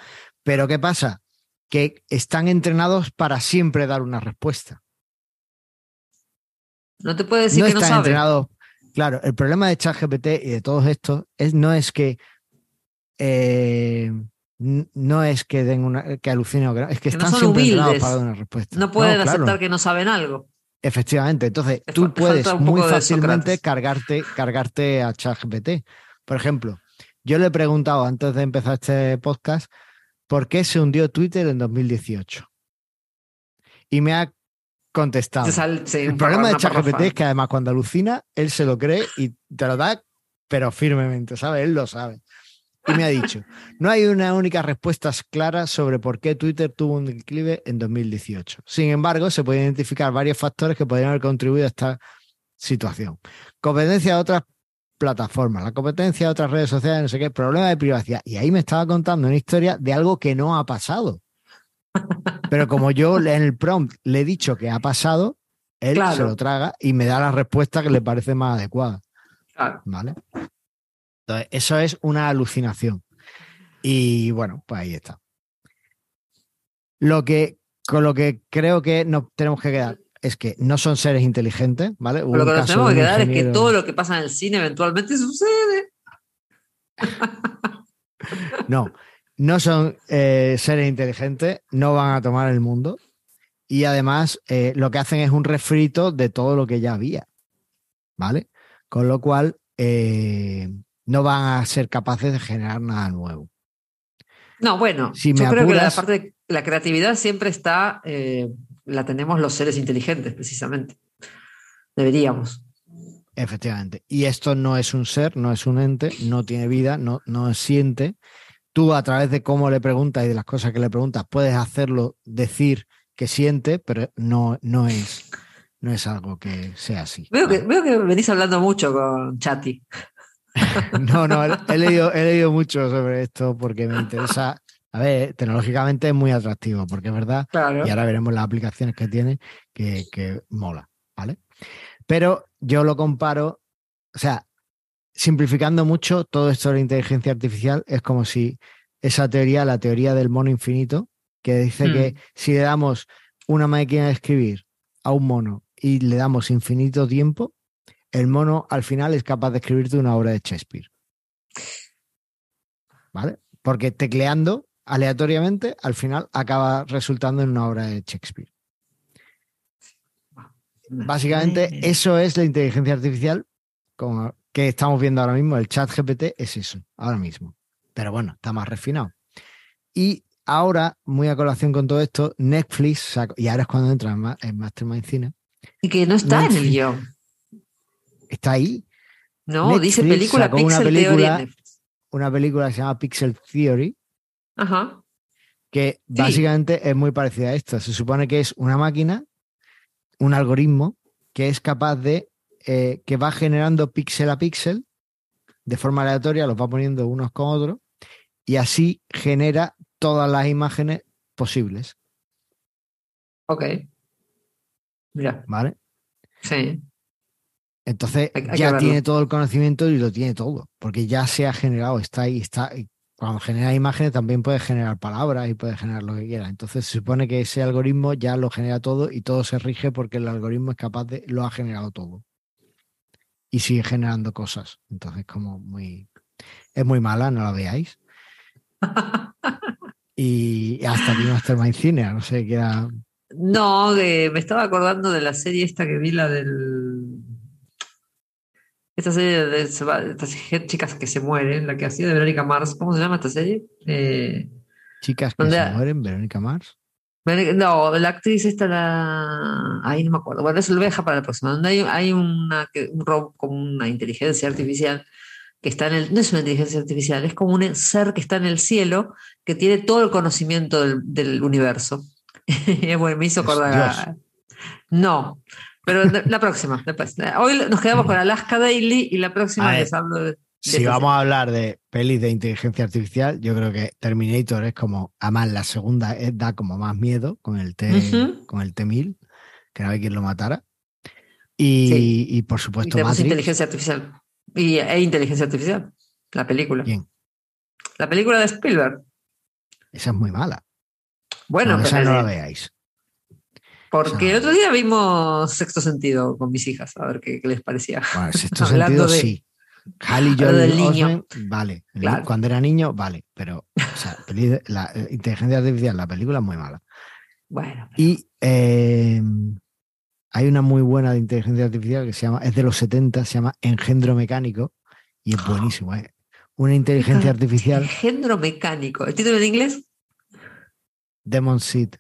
B: Pero ¿qué pasa? Que están entrenados para siempre dar una respuesta.
A: No te puede decir que no están entrenados.
B: Claro, el problema de ChatGPT y de todos estos es, no es que eh, no es que den una que alucinen es que, están siempre entrenados para dar una respuesta.
A: No pueden aceptar que no saben algo.
B: Efectivamente, entonces tú puedes muy fácilmente cargarte, cargarte a ChatGPT. Por ejemplo, yo le he preguntado antes de empezar este podcast ¿por qué se hundió Twitter en 2018? Y me ha contestado. el problema de ChatGPT es que además cuando alucina, él se lo cree y te lo da, pero firmemente, ¿sabes? Él lo sabe. Y me ha dicho, no hay una única respuesta clara sobre por qué Twitter tuvo un declive en 2018. Sin embargo, se pueden identificar varios factores que podrían haber contribuido a esta situación. Competencia de otras plataformas, la competencia de otras redes sociales, no sé qué, problema de privacidad. Y ahí me estaba contando una historia de algo que no ha pasado. Pero como yo en el prompt le he dicho que ha pasado, él se lo traga y me da la respuesta que le parece más adecuada. ¿Vale? Entonces, eso es una alucinación. Y bueno, pues ahí está. Lo que, con lo que creo que nos tenemos que quedar es que no son seres inteligentes, ¿vale?
A: lo que nos tenemos que quedar es que todo lo que pasa en el cine eventualmente sucede.
B: no, no son eh, seres inteligentes, no van a tomar el mundo y además eh, lo que hacen es un refrito de todo lo que ya había, ¿vale? Con lo cual eh, no van a ser capaces de generar nada nuevo.
A: No, bueno, yo creo que la parte de la creatividad siempre está la tenemos los seres inteligentes, precisamente. Deberíamos.
B: Efectivamente. Y esto no es un ser, no es un ente, no tiene vida, no, no siente. Tú a través de cómo le preguntas y de las cosas que le preguntas puedes hacerlo decir que siente, pero no, no es no es algo que sea así.
A: Veo, que, veo que venís hablando mucho con Chati.
B: no, no, he leído, he leído mucho sobre esto porque me interesa. A ver, tecnológicamente es muy atractivo, porque es verdad. Y ahora veremos las aplicaciones que tiene, que, que mola, ¿vale? Pero yo lo comparo, o sea, simplificando mucho, todo esto de la inteligencia artificial es como si esa teoría, la teoría del mono infinito, que dice que hmm. si le damos una máquina de escribir a un mono y le damos infinito tiempo, el mono al final es capaz de escribirte una obra de Shakespeare. ¿Vale? Porque tecleando aleatoriamente, al final acaba resultando en una obra de Shakespeare. Básicamente, eso es la inteligencia artificial como que estamos viendo ahora mismo. El chat GPT es eso, ahora mismo. Pero bueno, está más refinado. Y ahora, muy a colación con todo esto, Netflix, y ahora es cuando entra en Mastermind Cine.
A: Y que no está en el guion.
B: Está ahí.
A: No, dice película Pixel
B: una película, Una película que se llama Pixel Theory.
A: Ajá.
B: Que básicamente es muy parecida a esto. Se supone que es una máquina, un algoritmo, que es capaz de. Eh, que va generando píxel a píxel de forma aleatoria, los va poniendo unos con otros, y así genera todas las imágenes posibles.
A: Ok. Mira.
B: ¿Vale?
A: Sí.
B: Entonces ya tiene todo el conocimiento y lo tiene todo, porque ya se ha generado, está ahí, está. Cuando genera imágenes también puede generar palabras y puede generar lo que quiera. Entonces se supone que ese algoritmo ya lo genera todo y todo se rige porque el algoritmo es capaz de, lo ha generado todo. Y sigue generando cosas. Entonces como muy, es muy mala, no la veáis. y hasta aquí Mastermind Cine, no sé qué era.
A: No, me estaba acordando de la serie esta que vi, la del esta serie de, estas chicas que se mueren, la que hacía de Verónica Mars, ¿cómo se llama esta serie? Eh,
B: chicas que se mueren, Verónica Mars.
A: No, la actriz esta, la. Ahí no me acuerdo. Bueno, eso lo voy a dejar para la próxima. Donde hay, hay una, un robot como una inteligencia artificial que está en el. No es una inteligencia artificial, es como un ser que está en el cielo que tiene todo el conocimiento del, universo. bueno, me hizo acordar. No, pero la próxima, después. Hoy nos quedamos con Alaska Daily y la próxima les hablo de.
B: si vamos a hablar de pelis de inteligencia artificial, yo creo que Terminator es como, además la segunda da como más miedo con el T, con el T1000, que no hay quien lo matara. Y, por supuesto,
A: y inteligencia artificial. Y, e inteligencia artificial, la película.
B: Bien.
A: La película de Spielberg.
B: Esa es muy mala.
A: Bueno,
B: esa no la veáis.
A: Porque el otro día vimos Sexto Sentido con mis hijas, a ver qué, les parecía.
B: Bueno, Sexto Sentido sí. Halley Joel niño. vale. Cuando era niño, vale. Pero la inteligencia artificial, la película es muy mala.
A: Bueno.
B: Y eh, hay una muy buena de inteligencia artificial que se llama, es de los 70, se llama Engendro Mecánico y es buenísimo. ¿eh? Una inteligencia artificial.
A: Engendro Mecánico. ¿El título en inglés?
B: Demon Seed.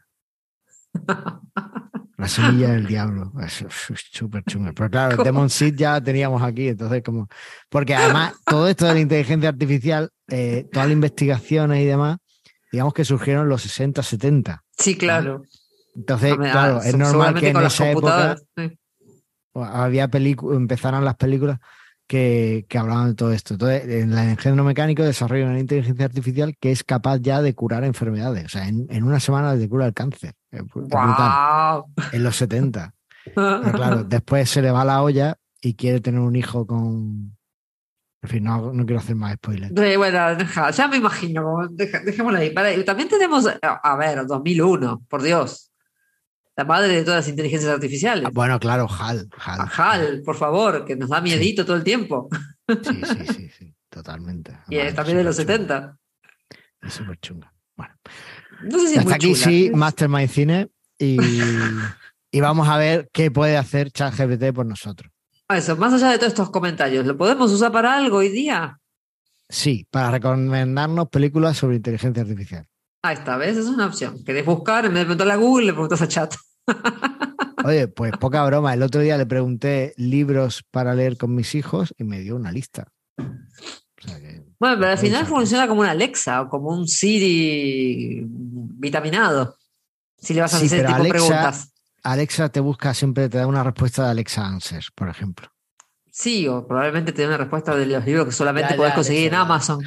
B: La semilla del diablo. Es súper chungo. Pero claro, Demon Seed ya teníamos aquí, entonces como... Porque además todo esto de la inteligencia artificial, eh, todas las investigaciones y demás, digamos que surgieron en los 60, 70.
A: Sí, claro.
B: Entonces, claro, es normal que en esa época había empezaran las películas que, hablaban de todo esto. Entonces, en el engendro mecánico desarrolla una inteligencia artificial que es capaz ya de curar enfermedades. O sea, en, una semana te cura el cáncer. En los 70. Pero claro, después se le va la olla y quiere tener un hijo con. En fin, no, no quiero hacer más spoilers.
A: bueno, ya me imagino. dejémoslo ahí. también tenemos, a ver, 2001, por Dios la madre de todas las inteligencias artificiales. Ah,
B: bueno, claro, HAL. HAL,
A: HAL por favor, que nos da miedito todo el tiempo.
B: Sí, sí, sí, sí totalmente.
A: y también de los 70.
B: Es súper chunga. Bueno.
A: No sé si
B: Hasta aquí sí, Mastermind Cine. Y, y, vamos a ver qué puede hacer ChatGPT por nosotros.
A: Eso, más allá de todos estos comentarios, ¿lo podemos usar para algo hoy día?
B: Sí, para recomendarnos películas sobre inteligencia artificial.
A: Ahí está, ¿ves? Es una opción. Querés buscar, en vez de preguntarle a Google, le preguntas a chat.
B: Oye, pues poca broma. El otro día le pregunté libros para leer con mis hijos y me dio una lista.
A: Bueno, pero al final funciona como una Alexa o como un Siri vitaminado. Si le vas a hacer tipo preguntas.
B: Alexa te busca siempre, te da una respuesta de Alexa Answers, por ejemplo.
A: Sí, o probablemente te dé una respuesta de los libros que solamente puedes conseguir en Amazon.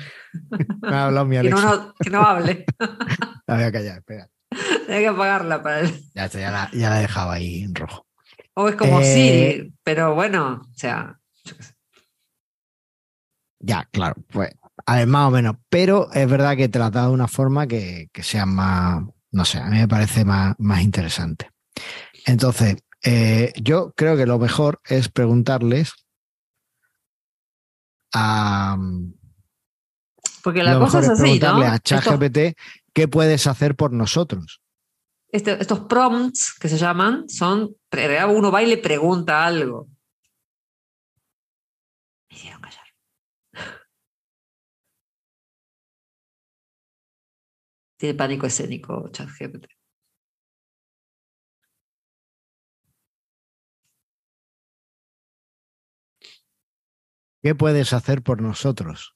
B: Me ha hablado mi Alexa.
A: que, no, que no hable.
B: La voy a callar, espera.
A: Hay que apagarla para él.
B: Ya, ya, la, ya la he dejado ahí en rojo.
A: O es como eh, Siri, pero bueno, o sea, yo qué sé.
B: Ya, claro, pues, a ver, más o menos. Pero es verdad que dado de una forma que, que, sea más, no sé, a mí me parece más, más interesante. Entonces, eh, yo creo que lo mejor es preguntarles a.
A: Porque la cosa es, así, ¿no?
B: a ChatGPT qué puedes hacer por nosotros.
A: Este, estos prompts que se llaman son, uno va y le pregunta algo. Me hicieron callar. Tiene pánico escénico, ChatGPT.
B: ¿Qué puedes hacer por nosotros?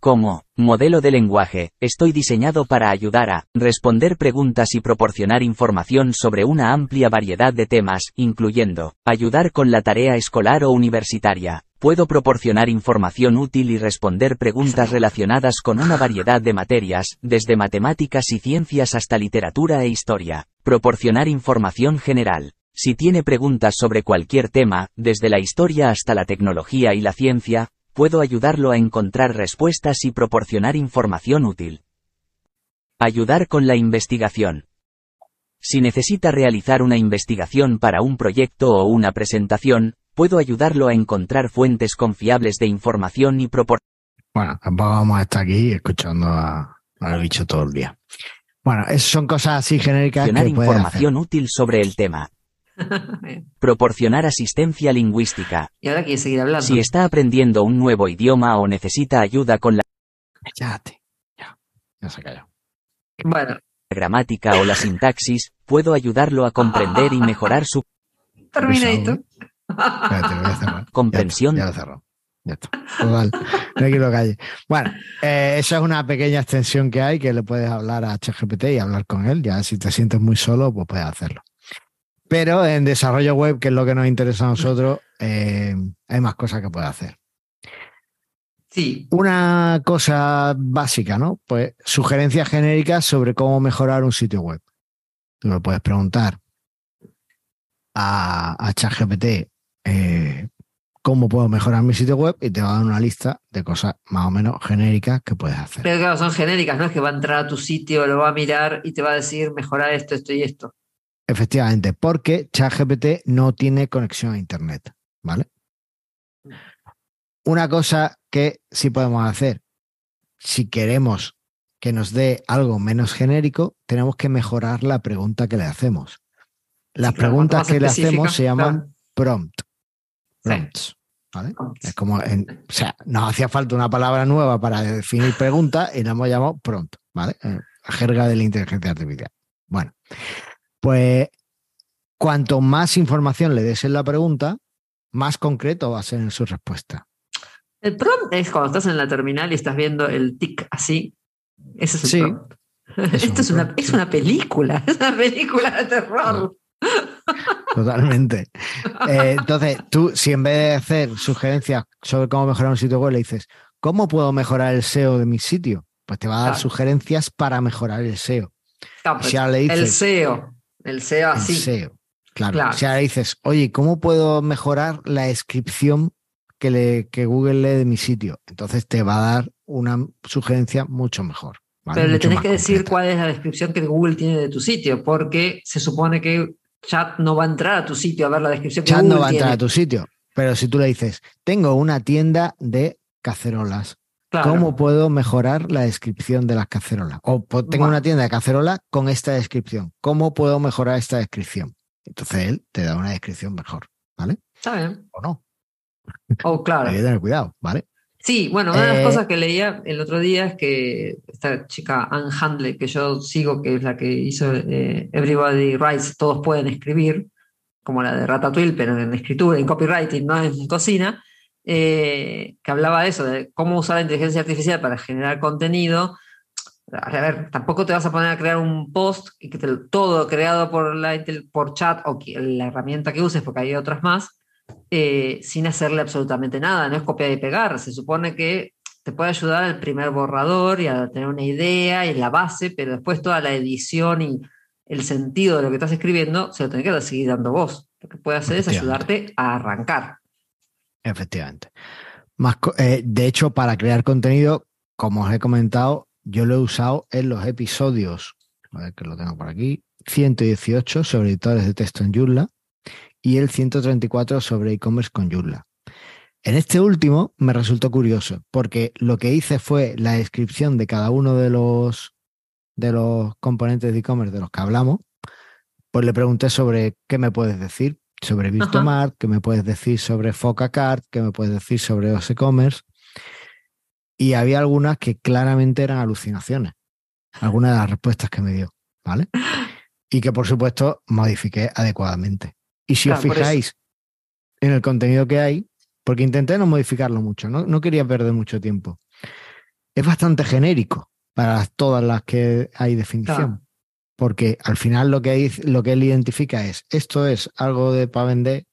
C: Como modelo de lenguaje, estoy diseñado para ayudar a responder preguntas y proporcionar información sobre una amplia variedad de temas, incluyendo ayudar con la tarea escolar o universitaria. Puedo proporcionar información útil y responder preguntas relacionadas con una variedad de materias, desde matemáticas y ciencias hasta literatura e historia. Proporcionar información general. Si tiene preguntas sobre cualquier tema, desde la historia hasta la tecnología y la ciencia, puedo ayudarlo a encontrar respuestas y proporcionar información útil. Ayudar con la investigación. Si necesita realizar una investigación para un proyecto o una presentación, puedo ayudarlo a encontrar fuentes confiables de información y proporcionar.
B: Bueno, tampoco vamos a estar aquí escuchando a, al bicho todo el día. Bueno, son cosas así genéricas. Que
C: información útil sobre el tema. Proporcionar asistencia lingüística.
A: Y ahora quiere seguir hablando.
C: Si está aprendiendo un nuevo idioma o necesita ayuda con la...
B: Ya, ya se calló.
A: Bueno.
C: La gramática o la sintaxis, puedo ayudarlo a comprender y mejorar su...
A: Terminator.
C: Comprensión.
B: Ya, lo cerró. Ya está. Total. No lo calle. Bueno, eh, esa es una pequeña extensión que hay que le puedes hablar a ChatGPT y hablar con él. Ya si te sientes muy solo, pues puedes hacerlo. Pero en desarrollo web, que es lo que nos interesa a nosotros, eh, hay más cosas que puede hacer.
A: Sí.
B: Una cosa básica, ¿no? Pues sugerencias genéricas sobre cómo mejorar un sitio web. Tú le puedes preguntar a, a ChatGPT eh, cómo puedo mejorar mi sitio web y te va a dar una lista de cosas más o menos genéricas que puedes hacer.
A: Pero claro, son genéricas, no es que va a entrar a tu sitio, lo va a mirar y te va a decir mejorar esto, esto y esto.
B: Efectivamente, porque ChatGPT no tiene conexión a Internet, ¿vale? Una cosa que sí podemos hacer, si queremos que nos dé algo menos genérico, tenemos que mejorar la pregunta que le hacemos. Las preguntas que le hacemos se llaman prompt. Prompts. ¿vale? Es como, o sea, nos hacía falta una palabra nueva para definir pregunta y la hemos llamado prompt, ¿vale? Eh, la jerga de la inteligencia artificial. Bueno, pues cuanto más información le des en la pregunta, más concreto va a ser en su respuesta.
A: El prompt es cuando estás en la terminal y estás viendo el tic así. Ese es el prompt. Esto es una, es una, película, es una película de terror.
B: Totalmente. Eh, entonces, tú, si en vez de hacer sugerencias sobre cómo mejorar un sitio web, le dices, ¿cómo puedo mejorar el SEO de mi sitio? Pues te va a dar sugerencias para mejorar el SEO.
A: si le dices, el SEO. El SEO así.
B: SEO, claro. Si ahora dices, oye, ¿cómo puedo mejorar la descripción que, le, que Google lee de mi sitio? Entonces te va a dar una sugerencia mucho mejor.
A: Pero le tenés que decir cuál es la descripción que Google tiene de tu sitio, porque se supone que Chat no va a entrar a tu sitio a ver la descripción
B: Chat
A: que
B: no va a entrar a tu sitio. Pero si tú le dices, tengo una tienda de cacerolas, ¿Cómo puedo mejorar la descripción de las cacerolas? O tengo una tienda de cacerolas con esta descripción. ¿Cómo puedo mejorar esta descripción? Entonces él te da una descripción mejor, ¿vale?
A: Está bien.
B: O no.
A: Oh, claro.
B: Hay que tener cuidado, ¿vale?
A: Sí, bueno, una de las eh, cosas que leía el otro día es que esta chica Anne Handley, que yo sigo, que es la que hizo eh, Everybody Writes, todos pueden escribir, como la de Ratatouille, pero en escritura, en copywriting, no en cocina, eh, que hablaba de eso, de cómo usar la inteligencia artificial para generar contenido. A ver, tampoco te vas a poner a crear un post y que todo creado por, la, por chat o la herramienta que uses, porque hay otras más, eh, sin hacerle absolutamente nada, no es copiar y pegar. Se supone que te puede ayudar el primer borrador y a tener una idea y la base, pero después toda la edición y el sentido de lo que estás escribiendo se lo tenés que seguir dando vos. Lo que puede hacer es ayudarte a arrancar.
B: Efectivamente. Más, eh, de hecho, para crear contenido, como os he comentado, yo lo he usado en los episodios, a ver que lo tengo por aquí, 118 sobre editores de texto en Joomla y el 134 sobre e-commerce con Joomla. En este último me resultó curioso, porque lo que hice fue la descripción de cada uno de los de los componentes de e-commerce de los que hablamos, pues le pregunté sobre qué me puedes decir sobre Virtomart, qué me puedes decir sobre Focacart, qué me puedes decir sobre os e-commerce. Y había algunas que claramente eran alucinaciones, algunas de las respuestas que me dio, ¿vale? Y que por supuesto modifiqué adecuadamente. Y si os fijáis en el contenido que hay, porque intenté no modificarlo mucho, no, no quería perder mucho tiempo. Es bastante genérico para todas las que hay definición. Porque al final lo que, lo que él identifica es, esto es algo de para vender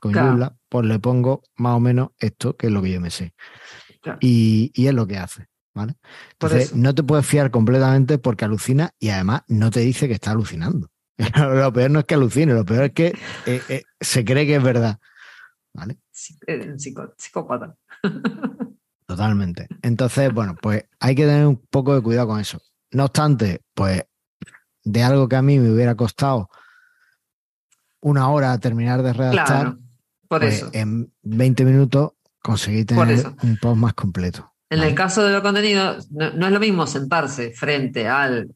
B: con claro. pues le pongo más o menos esto, que es lo que yo me sé. Y, y, es lo que hace. ¿vale? Entonces, no te puedes fiar completamente porque alucina y además no te dice que está alucinando. lo peor no es que alucine, lo peor es que eh, eh, se cree que es verdad. ¿Vale?
A: Eh, psicópata.
B: Totalmente. Entonces, bueno, pues hay que tener un poco de cuidado con eso. No obstante, pues de algo que a mí me hubiera costado una hora terminar de redactar,
A: por
B: pues
A: eso.
B: en 20 minutos conseguí tener un post más completo.
A: En el caso de los contenidos, no, no, es lo mismo sentarse frente al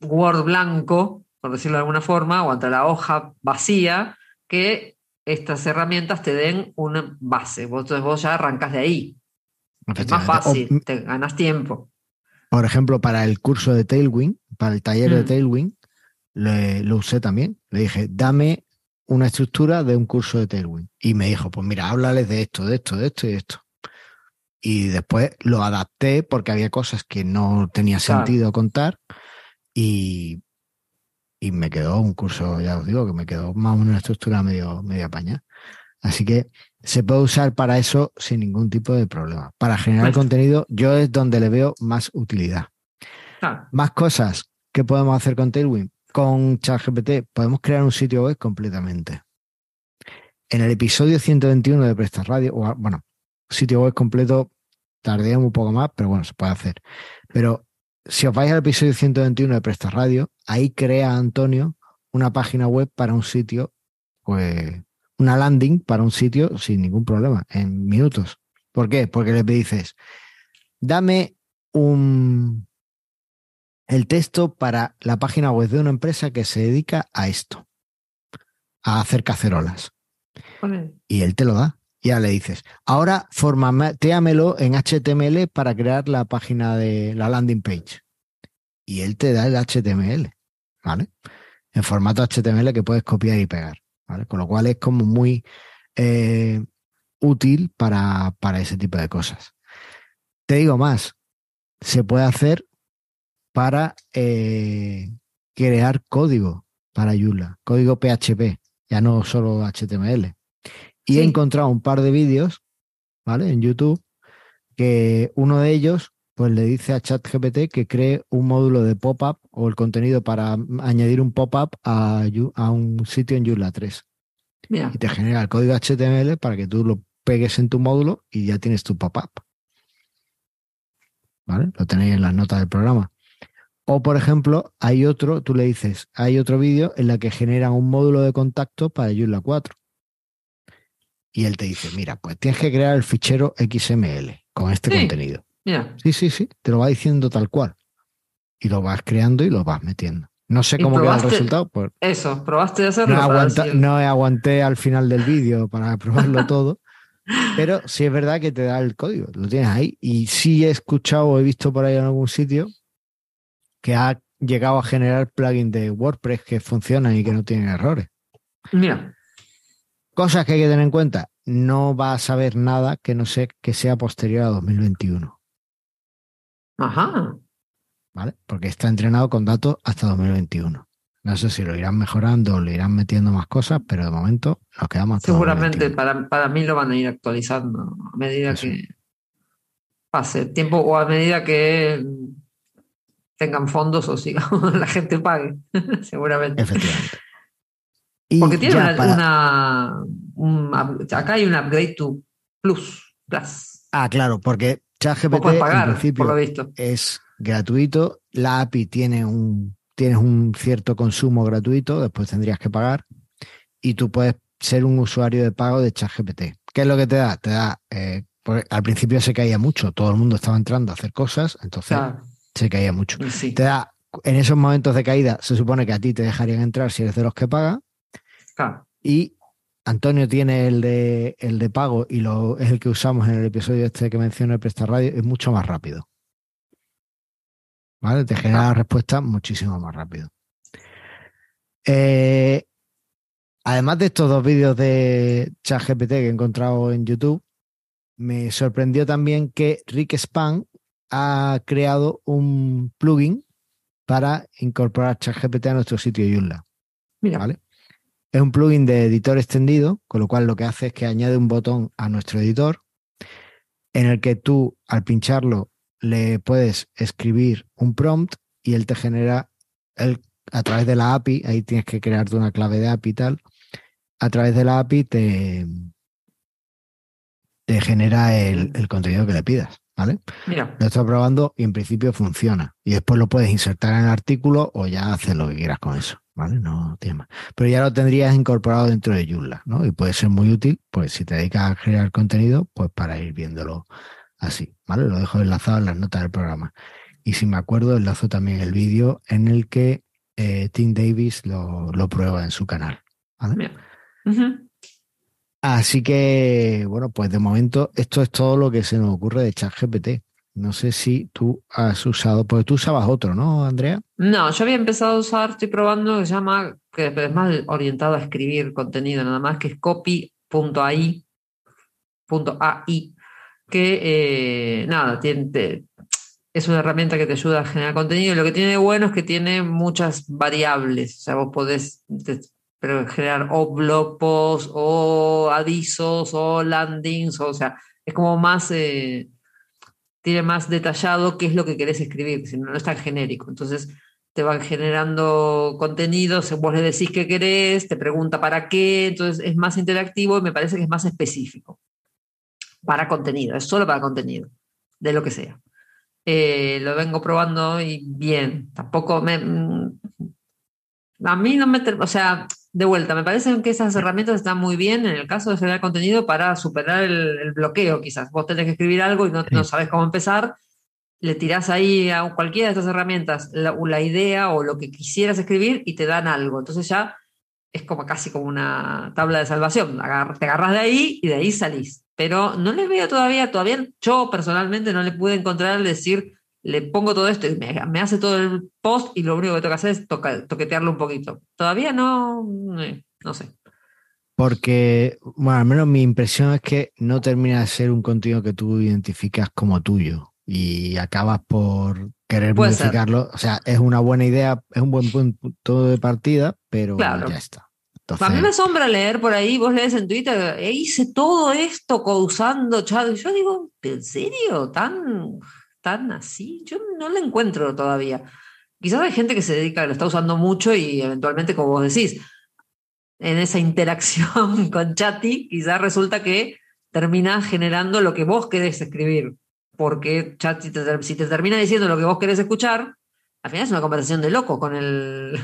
A: Word blanco, por decirlo de alguna forma, o ante la hoja vacía, que estas herramientas te den una base. Vos, entonces vos ya arrancas de ahí. Es más fácil, o, te ganas tiempo.
B: Por ejemplo, para el curso de Tailwind, para el taller mm. de Tailwind, le, lo usé también. Le dije, dame una estructura de un curso de Tailwind. Y me dijo, pues mira, háblales de esto, de esto, de esto y de esto. Y después lo adapté porque había cosas que no tenía sentido contar y, y, me quedó un curso, ya os digo, que me quedó más o menos una estructura medio, medio apañada. Así que se puede usar para eso sin ningún tipo de problema. Para generar contenido, yo es donde le veo más utilidad.
A: Ah.
B: Más cosas que podemos hacer con Tailwind. Con ChatGPT podemos crear un sitio web completamente. En el episodio 121 de Presta Radio, o, bueno, sitio web completo tardé un poco más, pero bueno, se puede hacer. Pero si os vais al episodio 121 de Presta Radio, ahí crea Antonio una página web para un sitio, pues una landing para un sitio sin ningún problema, en minutos. ¿Por qué? Porque le dices, dame un el texto para la página web de una empresa que se dedica a esto, a hacer cacerolas.
A: Vale.
B: Y él te lo da. Ya le dices, ahora formateamelo en HTML para crear la página de la landing page. Y él te da el HTML, ¿vale? En formato HTML que puedes copiar y pegar. ¿vale? Con lo cual es como muy eh, útil para, para ese tipo de cosas. Te digo más, se puede hacer para eh, crear código para Joomla, código PHP, ya no solo HTML. Y
A: Sí.
B: he encontrado un par de vídeos, ¿vale? En YouTube, que uno de ellos, pues le dice a ChatGPT que cree un módulo de pop-up o el contenido para añadir un pop-up a, un sitio en Joomla 3.
A: Mira,
B: Y te genera el código HTML para que tú lo pegues en tu módulo y ya tienes tu pop-up. ¿Vale? Lo tenéis en las notas del programa. O, por ejemplo, hay otro, tú le dices, hay otro vídeo en la que generan un módulo de contacto para Joomla 4. Y él te dice, mira, pues tienes que crear el fichero XML con este
A: Sí.
B: contenido.
A: mira.
B: Sí, sí, sí, te lo va diciendo tal cual. Y lo vas creando y lo vas metiendo. No sé
A: ¿Y
B: cómo queda el resultado, pues
A: Eso, probaste de hacerlo.
B: no, aguanta- no aguanté al final del vídeo para probarlo todo. Pero sí es verdad que te da el código, lo tienes ahí. Y sí he escuchado o he visto por ahí en algún sitio que ha llegado a generar plugins de WordPress que funcionan y que no tienen errores.
A: Mira,
B: Cosas que hay que tener en cuenta. No va a saber nada que no sé que sea posterior a 2021.
A: Ajá.
B: ¿Vale? Porque está entrenado con datos hasta 2021. No sé si lo irán mejorando o le irán metiendo más cosas, pero de momento nos quedamos hasta
A: Seguramente
B: 2021.
A: para, para mí lo van a ir actualizando a medida
B: Eso.
A: que pase el tiempo o a medida que tengan fondos o sigamos la gente pague. Seguramente.
B: Efectivamente. Y
A: Porque tiene una,
B: para-
A: una- un up- acá hay un upgrade to Plus. Plus.
B: Ah, claro, porque ChatGPT en principio
A: por lo visto.
B: es gratuito. La API tiene un, tienes un cierto consumo gratuito, después tendrías que pagar. Y tú puedes ser un usuario de pago de ChatGPT. ¿Qué es lo que te da? Te da, eh, al principio se caía mucho, todo el mundo estaba entrando a hacer cosas, entonces se caía mucho.
A: sí.
B: Te da, en esos momentos de caída, se supone que a ti te dejarían entrar si eres de los que paga.
A: Claro.
B: Y Antonio tiene el de, el de pago y lo, es el que usamos en el episodio este que mencioné, el Presta Radio, es mucho más rápido. ¿Vale? Te genera la respuesta muchísimo más rápido. Eh, además de estos dos vídeos de ChatGPT que he encontrado en YouTube, me sorprendió también que Rick Span ha creado un plugin para incorporar ChatGPT a nuestro sitio Joomla.
A: Mira,
B: ¿vale? Es un plugin de editor extendido, con lo cual lo que hace es que añade un botón a nuestro editor en el que tú al pincharlo le puedes escribir un prompt y él te genera el, a través de la API, ahí tienes que crearte una clave de API y tal, a través de la API te, te genera el, el contenido que le pidas, ¿vale?
A: mira.
B: Lo estoy probando y en principio funciona. Y después lo puedes insertar en el artículo o ya haces lo que quieras con eso, ¿vale? No tiene más. Pero ya lo tendrías incorporado dentro de Joomla, ¿no? Y puede ser muy útil, pues si te dedicas a crear contenido, pues para ir viéndolo así, ¿vale? Lo dejo enlazado en las notas del programa. Y si me acuerdo, enlazo también el vídeo en el que eh, Tim Davis lo, lo prueba en su canal, ¿vale? Así que, bueno, pues de momento esto es todo lo que se nos ocurre de ChatGPT. No sé si tú has usado, porque tú usabas otro, ¿no, Andrea?
A: No, yo había empezado a usar, estoy probando, que se llama, que es más orientado a escribir contenido nada más, que es copy.ai, AI, que eh, nada, tiene, es una herramienta que te ayuda a generar contenido. Lo que tiene de bueno es que tiene muchas variables. O sea, vos podés generar o blog o avisos, o landings, o, sea, es como más, eh, tiene más detallado qué es lo que querés escribir, si no, no es tan genérico. Entonces te van generando contenidos, vos le decís qué querés, te pregunta para qué, entonces es más interactivo y me parece que es más específico para contenido, es solo para contenido, de lo que sea. Eh, lo vengo probando y bien, tampoco me... mm, A mí no me... O sea, de vuelta, me parece que esas herramientas están muy bien en el caso de generar contenido para superar el, el bloqueo, quizás. Vos tenés que escribir algo y no, no sabes cómo empezar, le tirás ahí a cualquiera de estas herramientas la, la idea o lo que quisieras escribir y te dan algo. Entonces ya es como casi como una tabla de salvación. Agar- te agarras de ahí y de ahí salís. Pero no le veo todavía, todavía yo personalmente no le pude encontrar el decir, le pongo todo esto y me, me hace todo el post y lo único que tengo que hacer es toca- toquetearlo un poquito. Todavía no, eh, no sé.
B: Porque, bueno, al menos mi impresión es que no termina de ser un contenido que tú identificas como tuyo y acabas por querer
A: Puede ser.
B: modificarlo. O sea, es una buena idea, es un buen punto de partida, pero
A: Claro.
B: ya está.
A: A mí me
B: Entonces,
A: asombra leer por ahí, vos lees en Twitter, "E hice todo esto usando chat. Y yo digo, ¿en serio? ¿Tan, ¿Tan así? Yo no lo encuentro todavía. Quizás hay gente que se dedica, lo está usando mucho y eventualmente, como vos decís, en esa interacción con Chati, quizás resulta que termina generando lo que vos querés escribir. Porque Chati, te si te termina diciendo lo que vos querés escuchar, al final es una conversación de loco con el.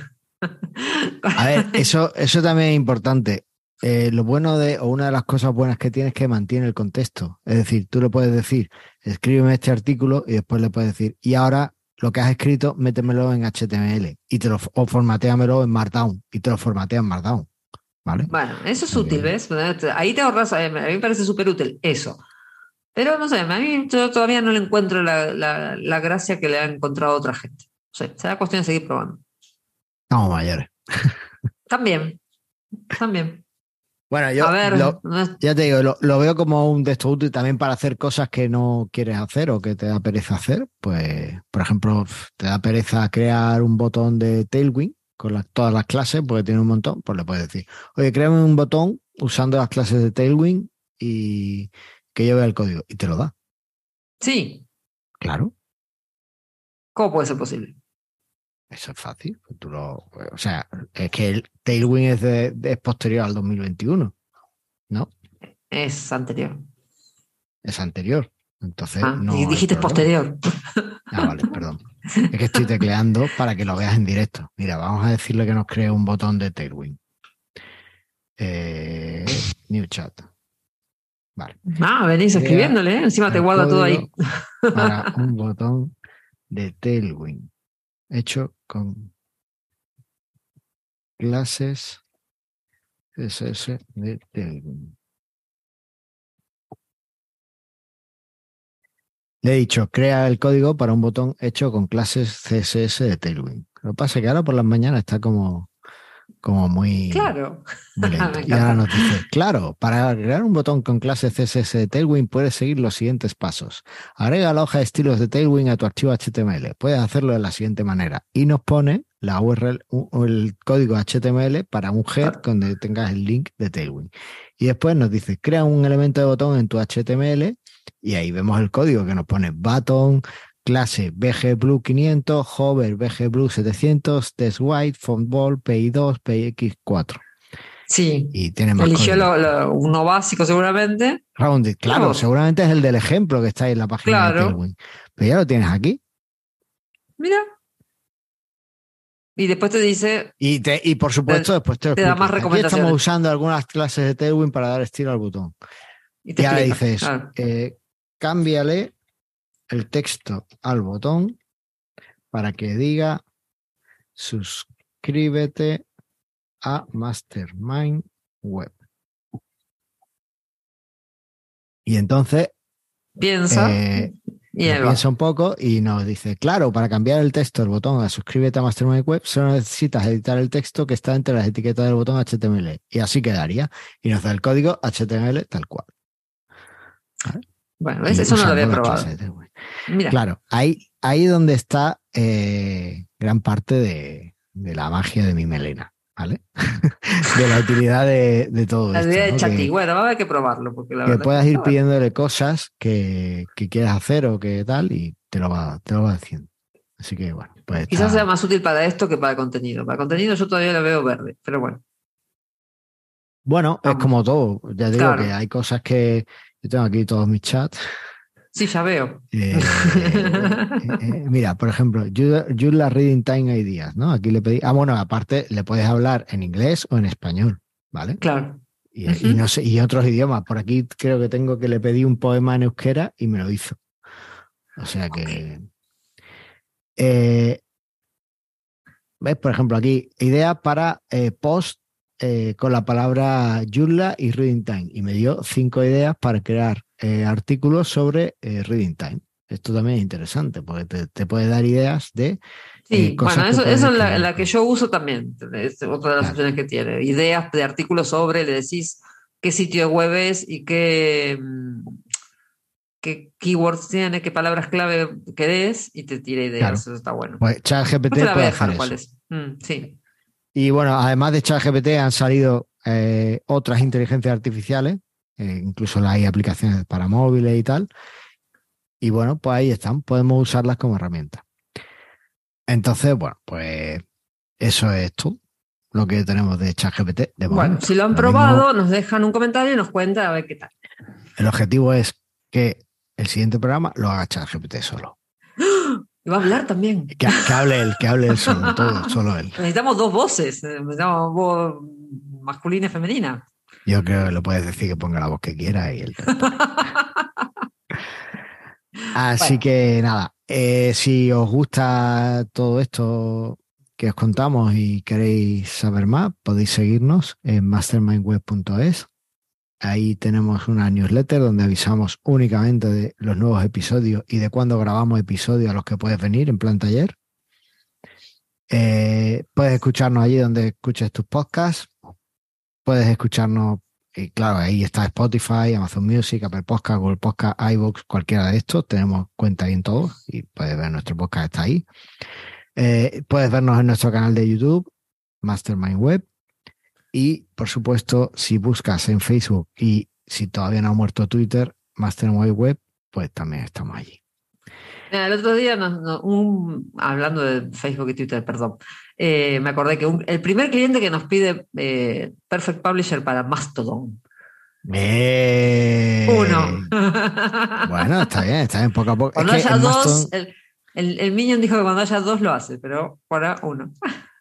B: a ver, eso, eso también es importante. Eh, lo bueno de, o una de las cosas buenas que tiene es que mantiene el contexto. Es decir, tú le puedes decir, escríbeme este artículo y después le puedes decir, y ahora lo que has escrito, métemelo en HTML y te lo, o formateamelo en Markdown y te lo formatea en Markdown. ¿Vale?
A: Bueno, eso es útil. ¿ves? Ahí te ahorras, a mí me parece súper útil eso. Pero no sé, a mí yo todavía no le encuentro la, la- la gracia que le ha encontrado a otra gente. No sé, será cuestión de seguir probando.
B: Estamos mayores.
A: También, también.
B: Bueno, yo
A: ver,
B: lo- ya te digo, lo, lo veo como un texto útil también para hacer cosas que no quieres hacer o que te da pereza hacer. Pues, por ejemplo, te da pereza crear un botón de Tailwind con todas las clases, porque tiene un montón, pues le puedes decir, oye, créame un botón usando las clases de Tailwind y que yo vea el código. Y te lo da,
A: sí,
B: claro.
A: ¿cómo puede ser posible?
B: Eso es fácil. pues Tú lo, o sea, es que el Tailwind es, de- de- es posterior al 2021, ¿no?
A: Es anterior.
B: Es anterior. Entonces,
A: Ah,
B: no
A: dijiste posterior.
B: Ah, vale, perdón. Es que estoy tecleando para que lo veas en directo. Mira, vamos a decirle que nos cree un botón de Tailwind. Eh, new chat. Vale.
A: Ah, venís escribiéndole, ¿eh? encima te guarda todo ahí.
B: Para un botón de Tailwind. Hecho con clases CSS de Tailwind. Le he dicho, crea el código para un botón hecho con clases CSS de Tailwind. Lo que pasa es que ahora por las mañanas está como, como muy,
A: Claro.
B: muy y ahora nos dice, claro, para crear un botón con clases CSS de Tailwind puedes seguir los siguientes pasos. Agrega la hoja de estilos de Tailwind a tu archivo HTML. Puedes hacerlo de la siguiente manera. Y nos pone la URL o el código HTML para un head donde tengas el link de Tailwind. Y después nos dice, crea un elemento de botón en tu HTML y ahí vemos el código que nos pone button, clase BGBlue 500, hover BGBlue 700, test white, font ball, PI2, PX4.
A: Sí.
B: Y tiene más
A: Eligió
B: código.
A: lo- lo- uno básico seguramente.
B: Rounded, claro,
A: Claro.
B: seguramente es el del ejemplo que está ahí en la página
A: Claro.
B: de Tailwind. Pero ya lo tienes aquí.
A: Mira. Y después te dice,
B: Y, te, y por supuesto, después te
A: da más
B: Aquí
A: recomendaciones.
B: estamos usando algunas clases de Tailwind para dar estilo al botón.
A: y te
B: Y ahora
A: explica.
B: dices,
A: Claro.
B: eh, cámbiale el texto al botón para que diga suscríbete a Mastermind Web. Y entonces
A: Piensa
B: eh, piensa un poco y nos dice, claro, para cambiar el texto del botón a suscríbete a Mastermind Web, solo necesitas editar el texto que está entre las etiquetas del botón HTML. Y así quedaría. Y nos da el código HTML tal cual.
A: Bueno, Eso no lo había probado.
B: De.
A: Mira,
B: Claro, ahí, ahí donde está eh, gran parte de, de la magia de mi melena, ¿vale? de la utilidad de, de todo
A: la
B: esto.
A: de
B: ¿no?
A: Chati.
B: Que-
A: Bueno, va a haber que probarlo. Porque la
B: que
A: verdad
B: puedas
A: que
B: ir
A: bueno.
B: pidiéndole cosas que, que quieras hacer o que tal y te lo va, te lo va diciendo. Así que bueno, pues
A: Quizás
B: está-
A: sea más útil para esto que para contenido. Para contenido yo todavía lo veo verde, pero bueno.
B: bueno, es como todo. Ya digo
A: Claro.
B: que hay cosas que yo tengo aquí todos mis chats.
A: Sí, ya veo.
B: Eh, eh, eh, mira, por ejemplo, use la reading time ideas, ¿no? Aquí le pedí. Ah, bueno, aparte le puedes hablar en inglés o en español, ¿vale?
A: Claro.
B: Y, y
A: Ujú.
B: no sé, y otros idiomas. Por aquí creo que tengo que le pedí un poema en euskera y me lo hizo. O sea que. Eh, ¿Ves? Por ejemplo, aquí, idea para eh, post eh, con la palabra Joomla y Reading Time. Y me dio cinco ideas para crear eh, artículos sobre eh, Reading Time. Esto también es interesante porque te, te puede dar ideas de.
A: Sí,
B: eh, cosas
A: bueno, eso, es la, que yo uso también. Es otra de las
B: Claro.
A: opciones que tiene. Ideas de artículos sobre, le decís qué sitio web es y qué, mm, qué keywords tiene, qué palabras clave querés y te tira ideas.
B: Claro.
A: Eso está bueno.
B: Pues ChatGPT puede
A: dejar cuál es. Mm, sí.
B: Y bueno, además de ChatGPT han salido eh, otras inteligencias artificiales, eh, incluso hay aplicaciones para móviles y tal. Y bueno, pues ahí están, podemos usarlas como herramienta. Entonces, bueno, pues eso es todo lo que tenemos de ChatGPT. De
A: Bueno, si lo han
B: mismo,
A: probado, nos dejan un comentario y nos cuentan a ver qué tal.
B: el objetivo es que el siguiente programa lo haga ChatGPT solo.
A: Y va a hablar también.
B: Que, que hable él, que hable él solo, todo, solo él.
A: Necesitamos dos voces. eh, Necesitamos voz masculina y femenina.
B: Yo creo que lo puedes decir que ponga la voz que quiera y te Así
A: Bueno.
B: que nada, eh, si os gusta todo esto que os contamos y queréis saber más, podéis seguirnos en mastermindweb.es. Ahí tenemos una newsletter donde avisamos únicamente de los nuevos episodios y de cuándo grabamos episodios a los que puedes venir en plan taller. Eh, puedes escucharnos allí donde escuches tus podcasts. Puedes escucharnos y claro, ahí está Spotify, Amazon Music, Apple Podcast, Google Podcast, iVoox, cualquiera de estos. Tenemos cuenta ahí en todos y puedes ver nuestro podcast, está ahí. Eh, puedes vernos en nuestro canal de YouTube, Mastermind Web. Y, por supuesto, si buscas en Facebook y si todavía no ha muerto Twitter, Mastermind Web, pues también estamos allí.
A: El otro día, hablando de Facebook y Twitter, perdón, eh, me acordé que el primer cliente que nos pide eh, Perfect Publisher para Mastodon.
B: Eh.
A: Uno.
B: bueno, está bien, está bien, poco a poco.
A: Cuando haya dos, el, el, Minion dijo que cuando haya dos lo hace, pero para uno.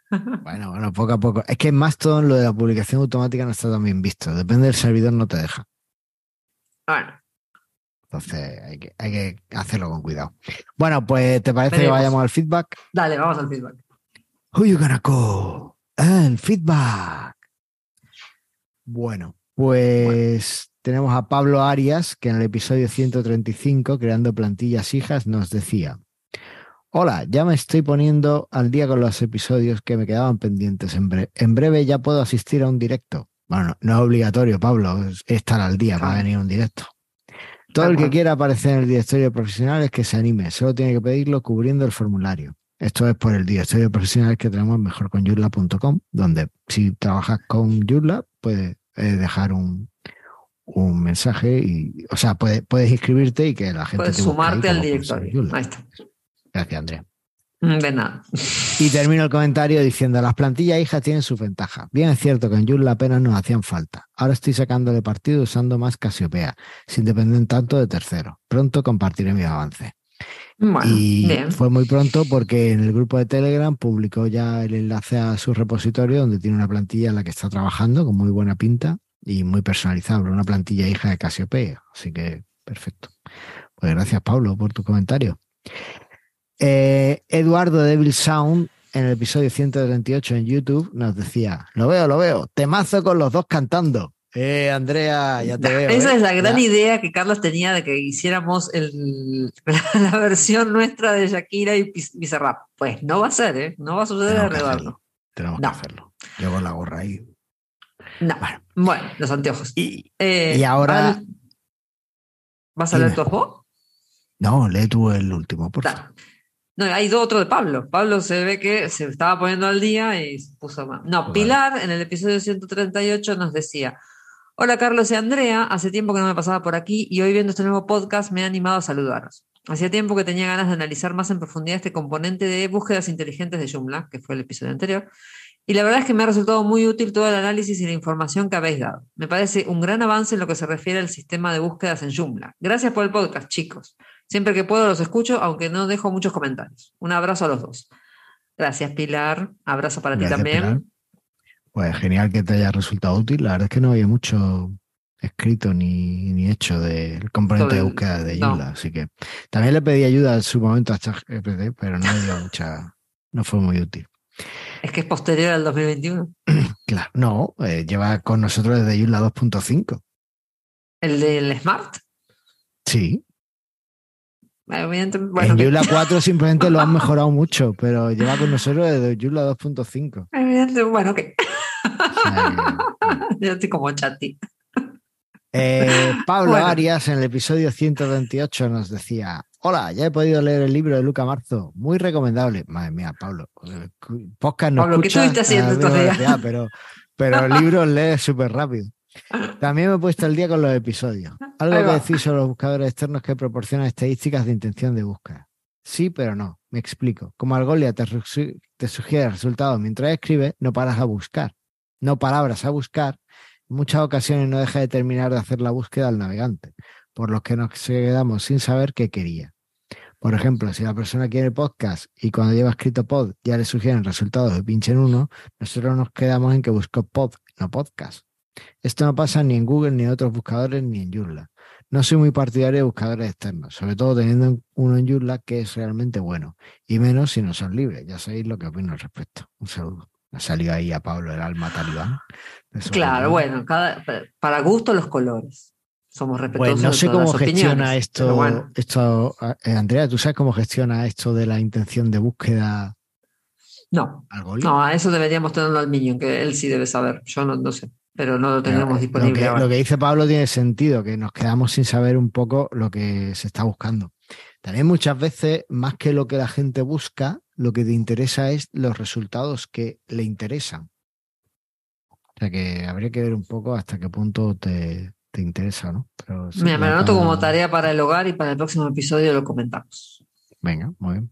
B: bueno, bueno, poco a poco. Es que en Mastodon lo de la publicación automática no está tan bien visto. Depende del servidor, no te deja.
A: Bueno.
B: Entonces hay que, hay que hacerlo con cuidado. Bueno, pues ¿te parece que vayamos al feedback?
A: Dale, vamos al feedback.
B: Who you gonna call? El feedback. Bueno, pues tenemos a Pablo Arias, que en el episodio 135, creando plantillas hijas, nos decía. Hola, ya me estoy poniendo al día con los episodios que me quedaban pendientes. En, en breve ya puedo asistir a un directo. Bueno, no, es obligatorio, Pablo, estar al día para venir a un directo. Todo el que quiera aparecer en el directorio profesional es que se anime, solo tiene que pedirlo cubriendo el formulario. Esto es por el directorio profesional que tenemos mejorconyurla.com, donde si trabajas con Yurla puedes eh, dejar un, un mensaje y, o sea, puedes, puedes inscribirte y que la gente
A: puedes sumarte al directorio. Ahí está.
B: Gracias, Andrea.
A: Mm, de nada.
B: Y termino el comentario diciendo, las plantillas hijas tienen su ventaja. Bien es cierto que en Joomla apenas nos hacían falta. Ahora estoy sacándole partido usando más Casiopea, sin depender tanto de terceros. Pronto compartiré mis avances. Y fue muy pronto porque en el grupo de Telegram publicó ya el enlace a su repositorio donde tiene una plantilla en la que está trabajando con muy buena pinta y muy personalizable, una plantilla hija de Casiopea. Así que perfecto. Pues gracias Pablo por tu comentario. Eh, Eduardo Devil Sound, en el episodio 138 en YouTube, nos decía: Lo veo, lo veo, temazo con los dos cantando. Eh, Andrea, ya te veo.
A: Esa
B: ¿eh?
A: es la gran idea que Carlos tenía de que hiciéramos el, la versión nuestra de Shakira y Bizarrap. Pues no va a ser, ¿eh? No va a suceder
B: Eduardo. Tenemos que hacerlo. Yo con la gorra ahí.
A: No. Bueno, los anteojos.
B: Y, eh, ahora.
A: ¿Vas a leer tu voz?
B: No, lee tú el último, por favor.
A: No, hay otro de Pablo. Pablo se ve que se estaba poniendo al día y se puso más. No, Pilar en el episodio 138 nos decía: Hola Carlos y Andrea, hace tiempo que no me pasaba por aquí y hoy viendo este nuevo podcast me he animado a saludaros. Hacía tiempo que tenía ganas de analizar más en profundidad este componente de búsquedas inteligentes de Joomla, que fue el episodio anterior, y la verdad es que me ha resultado muy útil todo el análisis y la información que habéis dado. Me parece un gran avance en lo que se refiere al sistema de búsquedas en Joomla. Gracias por el podcast, chicos. Siempre que puedo los escucho, aunque no dejo muchos comentarios. Un abrazo a los dos. Gracias, Pilar. Abrazo para ti también.
B: Pues genial que te haya resultado útil. La verdad es que no había mucho escrito ni, hecho del componente de búsqueda de Joomla. Así que también le pedí ayuda en su momento a ChatGPT, pero no dio mucha, no fue muy útil.
A: Es que es posterior al 2021.
B: claro, no, eh, lleva con nosotros desde Joomla 2.5.
A: ¿El del Smart?
B: Sí.
A: Bueno,
B: en Joomla 4 simplemente lo han mejorado mucho, pero lleva con nosotros desde Joomla 2.5.
A: Bueno, ok. Yo estoy como chati.
B: Eh, Pablo Arias en el episodio 128 nos decía, hola, ya he podido leer el libro de Luca Marzo, muy recomendable. Madre mía, Pablo, podcast no
A: Pablo, ¿qué estuviste haciendo estos días?
B: Pero, pero el libro lee súper rápido. También me he puesto el día con los episodios. Algo que decir sobre los buscadores externos que proporcionan estadísticas de intención de búsqueda. Sí, pero no. Me explico. Como Algolia te, te sugiere resultados mientras escribes, no paras a buscar. No palabras a buscar. En muchas ocasiones no deja de terminar de hacer la búsqueda al navegante, por lo que nos quedamos sin saber qué quería. Por ejemplo, si la persona quiere podcast y cuando lleva escrito pod ya le sugieren resultados de pinche en uno, nosotros nos quedamos en que buscó pod, no podcast. Esto no pasa ni en Google, ni en otros buscadores, ni en Joomla. No soy muy partidario de buscadores externos, sobre todo teniendo uno en Joomla que es realmente bueno, y menos si no son libres. Ya sabéis lo que opino al respecto. Un saludo. Ha salido ahí a Pablo el alma talibán.
A: Claro, bueno, para gusto los colores. Somos respetuosos.
B: Pues no sé cómo gestiona esto, esto, eh, Andrea, ¿tú sabes cómo gestiona esto de la intención de búsqueda?
A: No, no, a eso deberíamos tenerlo al Minion, que él sí debe saber. Yo no, no sé. Pero no lo tenemos
B: Lo
A: disponible
B: que,
A: ahora.
B: lo que dice Pablo tiene sentido, que nos quedamos sin saber un poco lo que se está buscando. También muchas veces, más que lo que la gente busca, lo que te interesa es los resultados que le interesan. O sea que habría que ver un poco hasta qué punto te, te interesa, ¿no? Pero
A: Mira, me lo
B: ya
A: anoto
B: cada-
A: como tarea para el hogar y para el próximo episodio lo comentamos.
B: Venga, muy bien.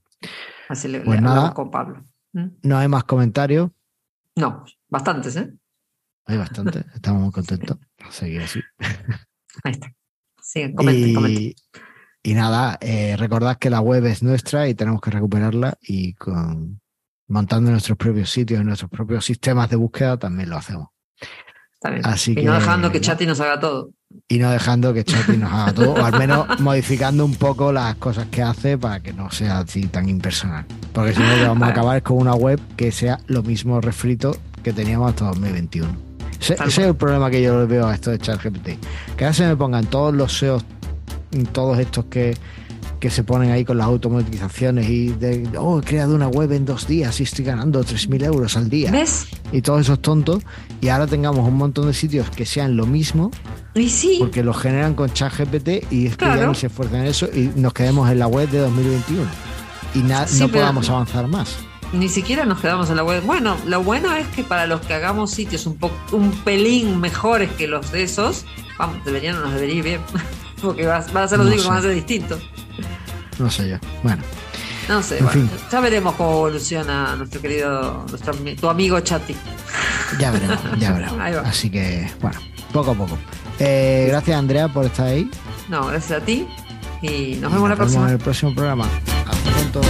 A: Así le,
B: Pues
A: le
B: nada.
A: hablamos con Pablo. ¿Mm?
B: No hay más comentarios.
A: No, bastantes, ¿eh?
B: Hay bastante. Estamos muy contentos. A seguir así.
A: Ahí está. Sigan, comenten,
B: y,
A: comenten.
B: y nada, eh, recordad que la web es nuestra y tenemos que recuperarla y con montando nuestros propios sitios y nuestros propios sistemas de búsqueda también lo hacemos. Así
A: y no dejando que. Chati nos haga todo.
B: Y no dejando que Chapi nos haga todo, o al menos modificando un poco las cosas que hace para que no sea así tan impersonal. Porque si no, lo que vamos a acabar es con una web que sea lo mismo refrito que teníamos hasta 2021. Ese, es el problema que yo veo a esto de ChatGPT. Que ahora se me pongan todos los SEOs, todos estos que, que se ponen ahí con las automatizaciones y de, oh, he creado una web en dos días y estoy ganando 3.000 euros al día.
A: ¿Ves?
B: Y todos esos tontos. Y ahora tengamos un montón de sitios que sean lo mismo
A: Y sí,
B: porque lo generan con ChatGPT y es que ya ni se esfuerzan en eso y nos quedemos en la web de 2021 y
A: Sí,
B: no podamos avanzar más.
A: Ni siquiera nos quedamos en la web. Bueno, lo bueno es que para los que hagamos sitios un poco un pelín mejores que los de esos, vamos, deberían nos debería ir bien. Porque va, va a ser lo
B: No
A: único que va a ser distinto.
B: No sé yo. Bueno,
A: No sé,
B: En
A: bueno,
B: fin.
A: ya veremos cómo evoluciona nuestro querido, nuestro, tu amigo Chati.
B: ya veremos, ya veremos.
A: Ahí va.
B: Así que, bueno, poco a poco. Eh, gracias Andrea por estar ahí.
A: No, gracias a ti y nos
B: Y
A: vemos la próxima.
B: en el próximo programa. Hasta pronto.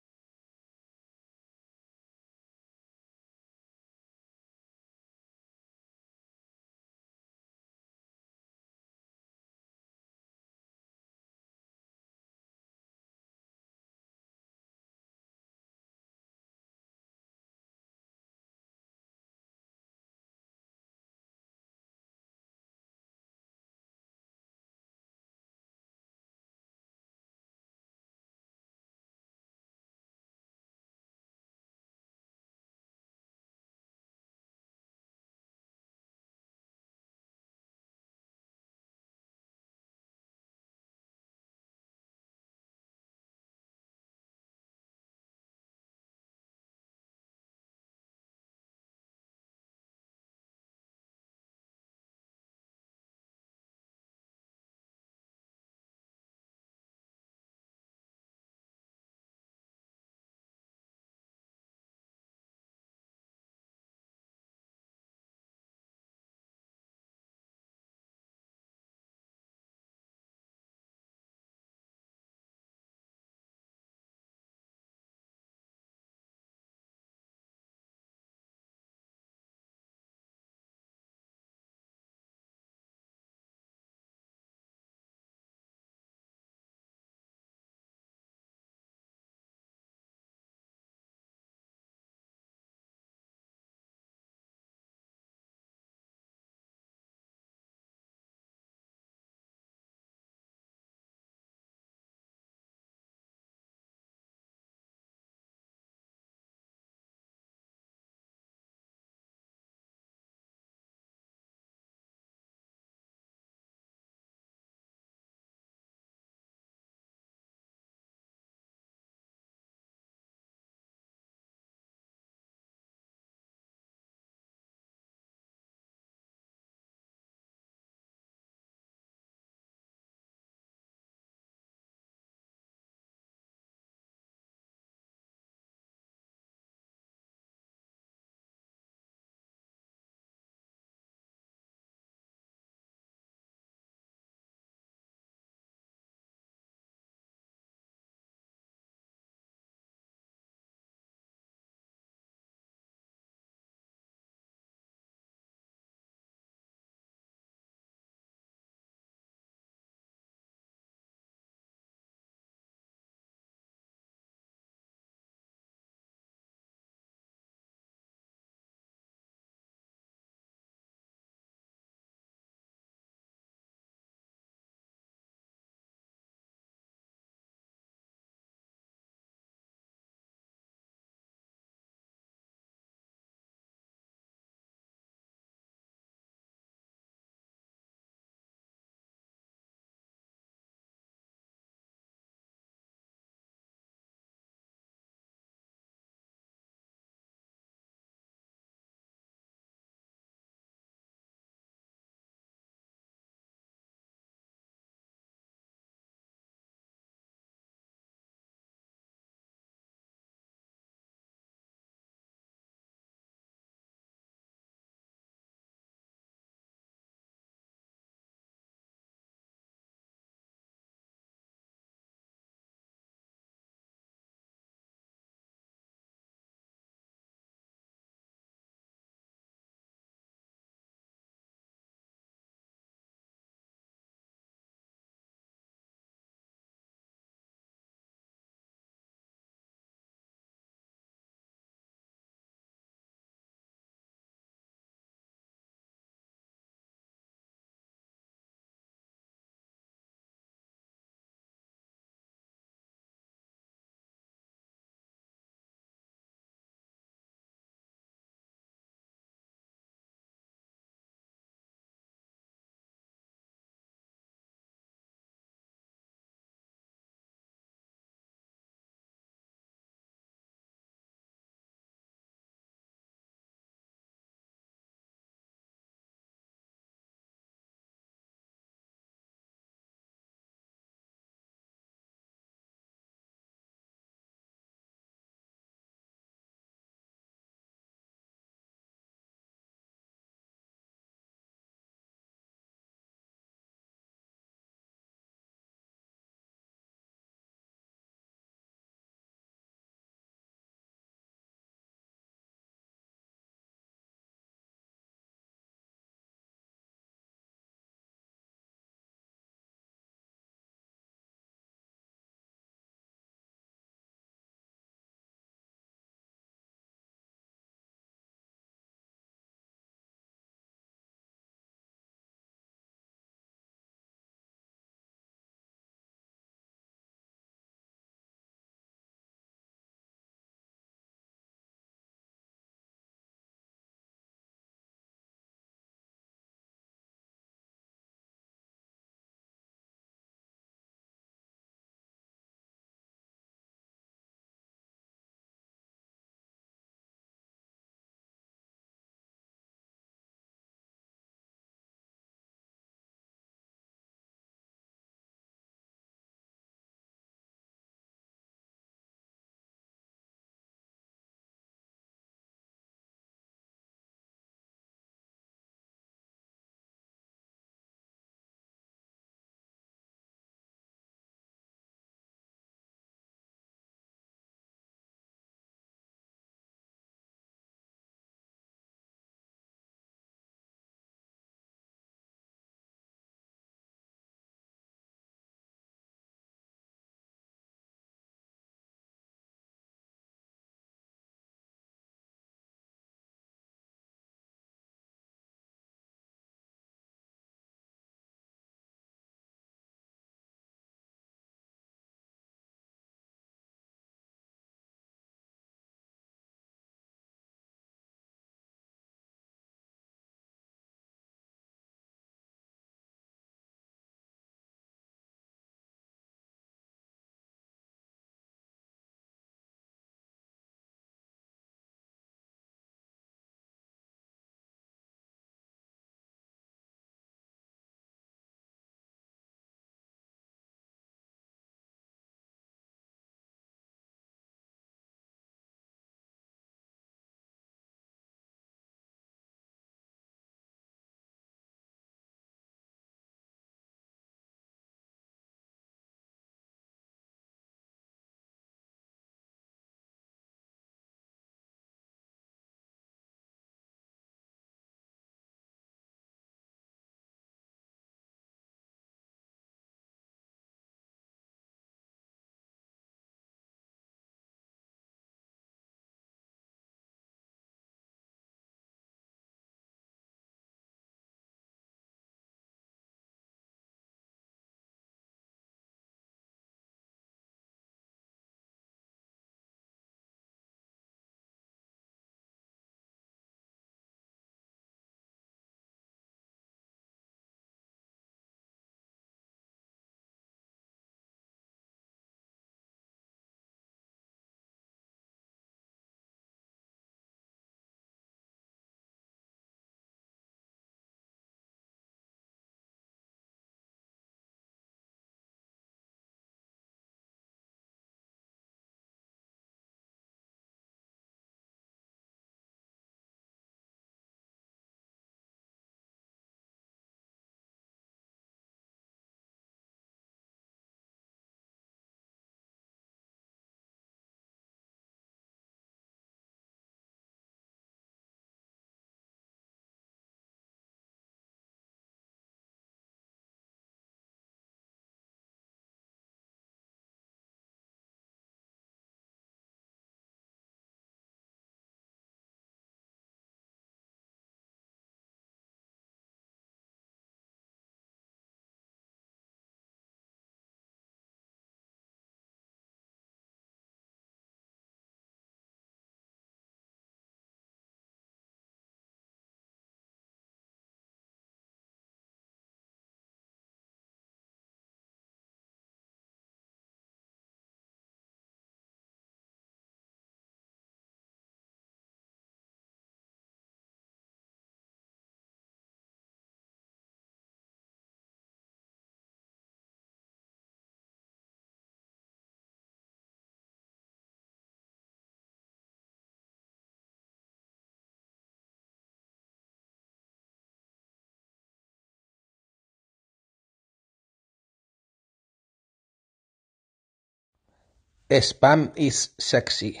D: Spam is sexy.